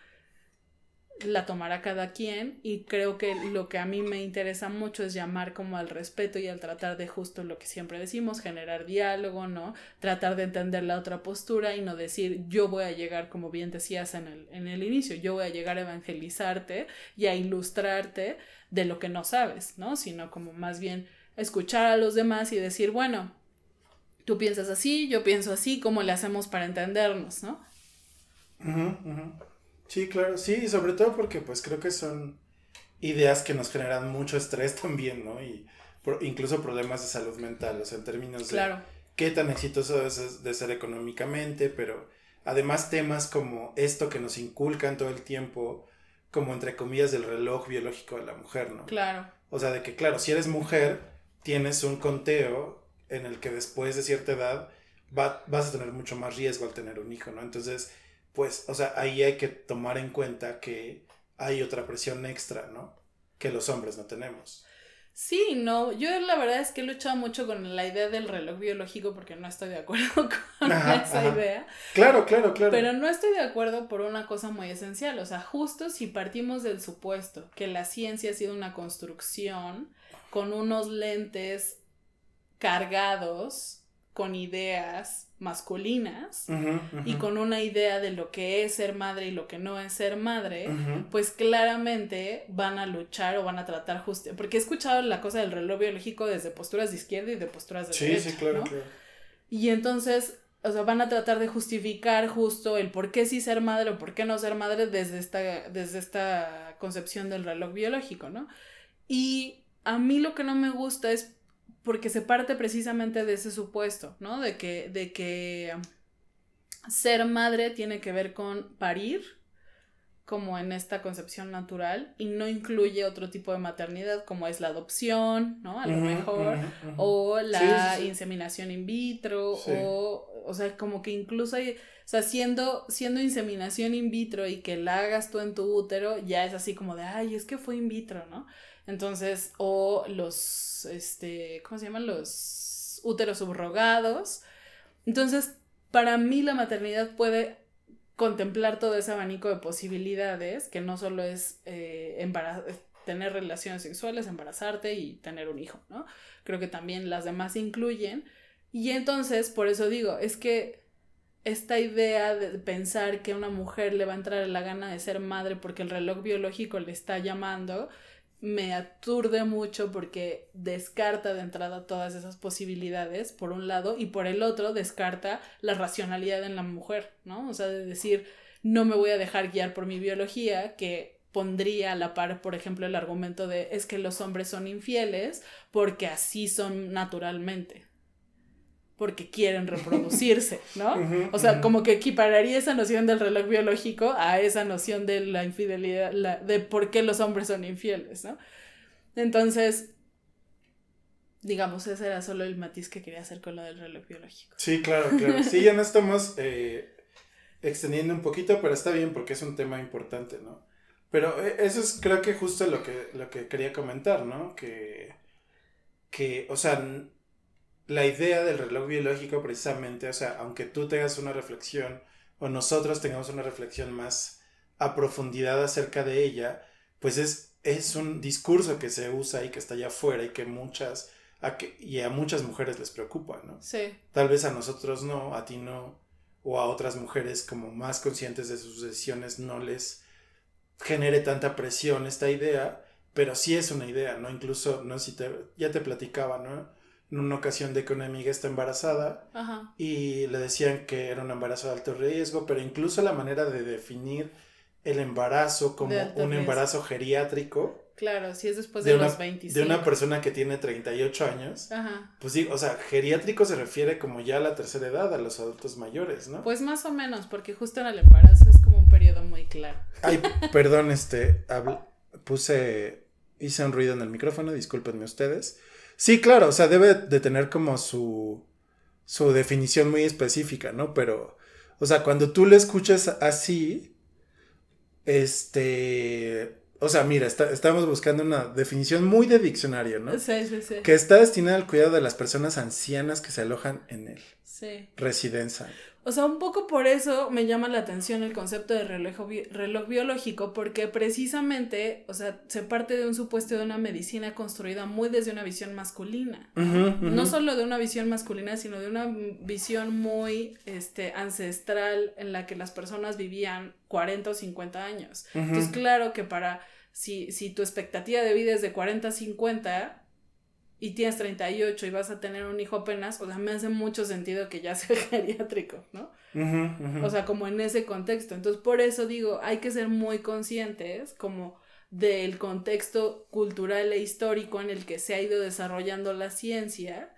la tomará cada quien y creo que lo que a mí me interesa mucho es llamar como al respeto y al tratar de justo lo que siempre decimos, generar diálogo, ¿no? Tratar de entender la otra postura y no decir yo voy a llegar, como bien decías en el, en el inicio, yo voy a llegar a evangelizarte y a ilustrarte de lo que no sabes, ¿no? Sino como más bien escuchar a los demás y decir, bueno, tú piensas así, yo pienso así, ¿cómo le hacemos para entendernos, ¿no? Sí, claro, sí, sobre todo porque pues creo que son ideas que nos generan mucho estrés también, ¿no? Y incluso problemas de salud mental, o sea, en términos de qué tan exitoso es de ser económicamente, pero además temas como esto que nos inculcan todo el tiempo, como entre comillas del reloj biológico de la mujer, ¿no? Claro. O sea, de que claro, si eres mujer, tienes un conteo en el que después de cierta edad vas a tener mucho más riesgo al tener un hijo, ¿no? Entonces, pues, o sea, ahí hay que tomar en cuenta que hay otra presión extra, ¿no? Que los hombres no tenemos. Sí, no, yo la verdad es que he luchado mucho con la idea del reloj biológico porque no estoy de acuerdo con esa idea. Claro, claro, claro. Pero no estoy de acuerdo por una cosa muy esencial, o sea, justo si partimos del supuesto que la ciencia ha sido una construcción con unos lentes cargados con ideas masculinas y con una idea de lo que es ser madre y lo que no es ser madre, pues claramente van a luchar o van a tratar justo, porque he escuchado la cosa del reloj biológico desde posturas de izquierda y de posturas de sí, derecha. Sí, claro, claro. Y entonces, o sea, van a tratar de justificar justo el por qué sí ser madre o por qué no ser madre desde esta, desde esta concepción del reloj biológico, ¿no? Y a mí lo que no me gusta es porque se parte precisamente de ese supuesto, ¿no? De que, de que ser madre tiene que ver con parir, como en esta concepción natural, y no incluye otro tipo de maternidad, como es la adopción, ¿no? A lo mejor, o la inseminación in vitro, o, o sea, como que incluso hay, o sea, siendo, siendo inseminación in vitro y que la hagas tú en tu útero, ya es así como de, ay, es que fue in vitro, ¿no? Entonces, o los, este, ¿cómo se llaman? Los úteros subrogados. Entonces, para mí la maternidad puede contemplar todo ese abanico de posibilidades, que no solo es eh, tener relaciones sexuales, embarazarte y tener un hijo, ¿no? Creo que también las demás incluyen. Y entonces, por eso digo, es que esta idea de pensar que una mujer le va a entrar la gana de ser madre porque el reloj biológico le está llamando, me aturde mucho porque descarta de entrada todas esas posibilidades, por un lado, y por el otro descarta la racionalidad en la mujer, ¿no? O sea, de decir, no me voy a dejar guiar por mi biología, que pondría a la par, por ejemplo, el argumento de es que los hombres son infieles porque así son naturalmente porque quieren reproducirse, ¿no? o sea, como que equipararía esa noción del reloj biológico a esa noción de la infidelidad, de por qué los hombres son infieles, ¿no? Entonces, digamos, ese era solo el matiz que quería hacer con lo del reloj biológico. Sí, claro, claro. Sí, ya no estamos eh, extendiendo un poquito, pero está bien porque es un tema importante, ¿no? Pero eh, eso es creo que justo lo que, lo que quería comentar, ¿no? Que, que, o sea, la idea del reloj biológico precisamente, o sea, aunque tú tengas una reflexión o nosotros tengamos una reflexión más a profundidad acerca de ella, pues es, es un discurso que se usa y que está allá afuera y que muchas, a que, y a muchas mujeres les preocupa, ¿no? Sí. Tal vez a nosotros no, a ti no, o a otras mujeres como más conscientes de sus decisiones no les genere tanta presión esta idea, pero sí es una idea, ¿no? Incluso, no si te, ya te platicaba, ¿no? En una ocasión de que una amiga está embarazada y le decían que era un embarazo de alto riesgo, pero incluso la manera de definir el embarazo como un embarazo geriátrico. Claro, si es después de, los 25. De una persona que tiene 38 años. Ajá. Pues sí, o sea, geriátrico se refiere como ya a la tercera edad, a los adultos mayores, ¿no? Pues más o menos, porque justo en el embarazo es como un periodo muy claro. Ay, perdón, este, puse, hice un ruido en el micrófono, discúlpenme ustedes. Sí, claro, o sea, debe de tener como su, su definición muy específica, ¿no? Pero, O sea, cuando tú lo escuchas así, este, o sea, mira, está- estamos buscando una definición muy de diccionario, ¿no? Sí, sí, sí. Que está destinada al cuidado de las personas ancianas que se alojan en él. Sí. Residencia. O sea, un poco por eso me llama la atención el concepto de reloj, bi- reloj biológico, porque precisamente, o sea, se parte de un supuesto de una medicina construida muy desde una visión masculina. No solo de una visión masculina, sino de una visión muy este, ancestral en la que las personas vivían 40 o 50 años. Entonces, claro que para, si, si tu expectativa de vida es de 40 a 50 y tienes 38 y vas a tener un hijo apenas, o sea, me hace mucho sentido que ya sea geriátrico, ¿no? O sea, como en ese contexto. Entonces, por eso digo, hay que ser muy conscientes como del contexto cultural e histórico en el que se ha ido desarrollando la ciencia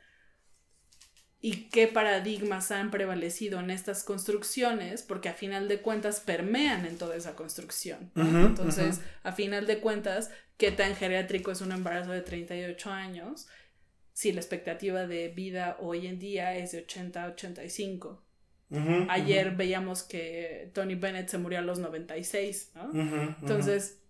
y qué paradigmas han prevalecido en estas construcciones, porque a final de cuentas permean en toda esa construcción. Entonces, a final de cuentas, qué tan geriátrico es un embarazo de 38 años si la expectativa de vida hoy en día es de 80 a 85. Ayer veíamos que Tony Bennett se murió a los 96, ¿no? Entonces,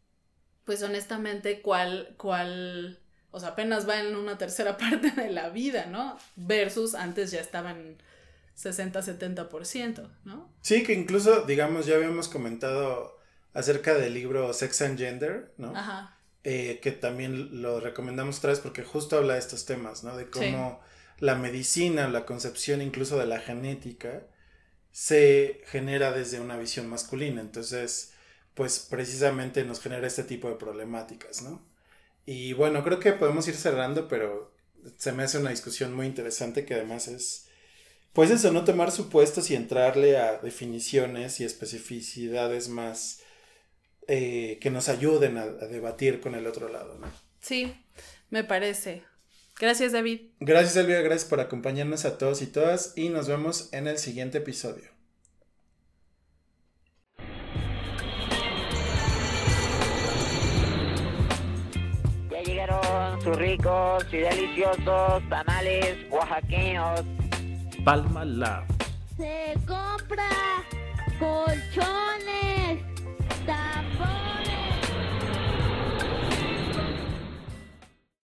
pues honestamente, ¿cuál, cuál, o sea, apenas va en una tercera parte de la vida, ¿no? Versus antes ya estaban 60-70%, ¿no? Sí, que incluso, digamos, ya habíamos comentado acerca del libro Sex and Gender, ¿no? Ajá. Eh, que también lo recomendamos otra vez porque justo habla de estos temas, ¿no? De cómo la medicina, la concepción incluso de la genética, se genera desde una visión masculina. Entonces, pues precisamente nos genera este tipo de problemáticas, ¿no? Y bueno, creo que podemos ir cerrando, pero se me hace una discusión muy interesante que además es, pues eso, no tomar supuestos y entrarle a definiciones y especificidades más eh, que nos ayuden a, a debatir con el otro lado, ¿no? Sí, me parece. Gracias, David. Gracias, Elvia, gracias por acompañarnos a todos y todas y nos vemos en el siguiente episodio. Sus ricos y deliciosos tamales oaxaqueños. Palma Lab. Se compra colchones.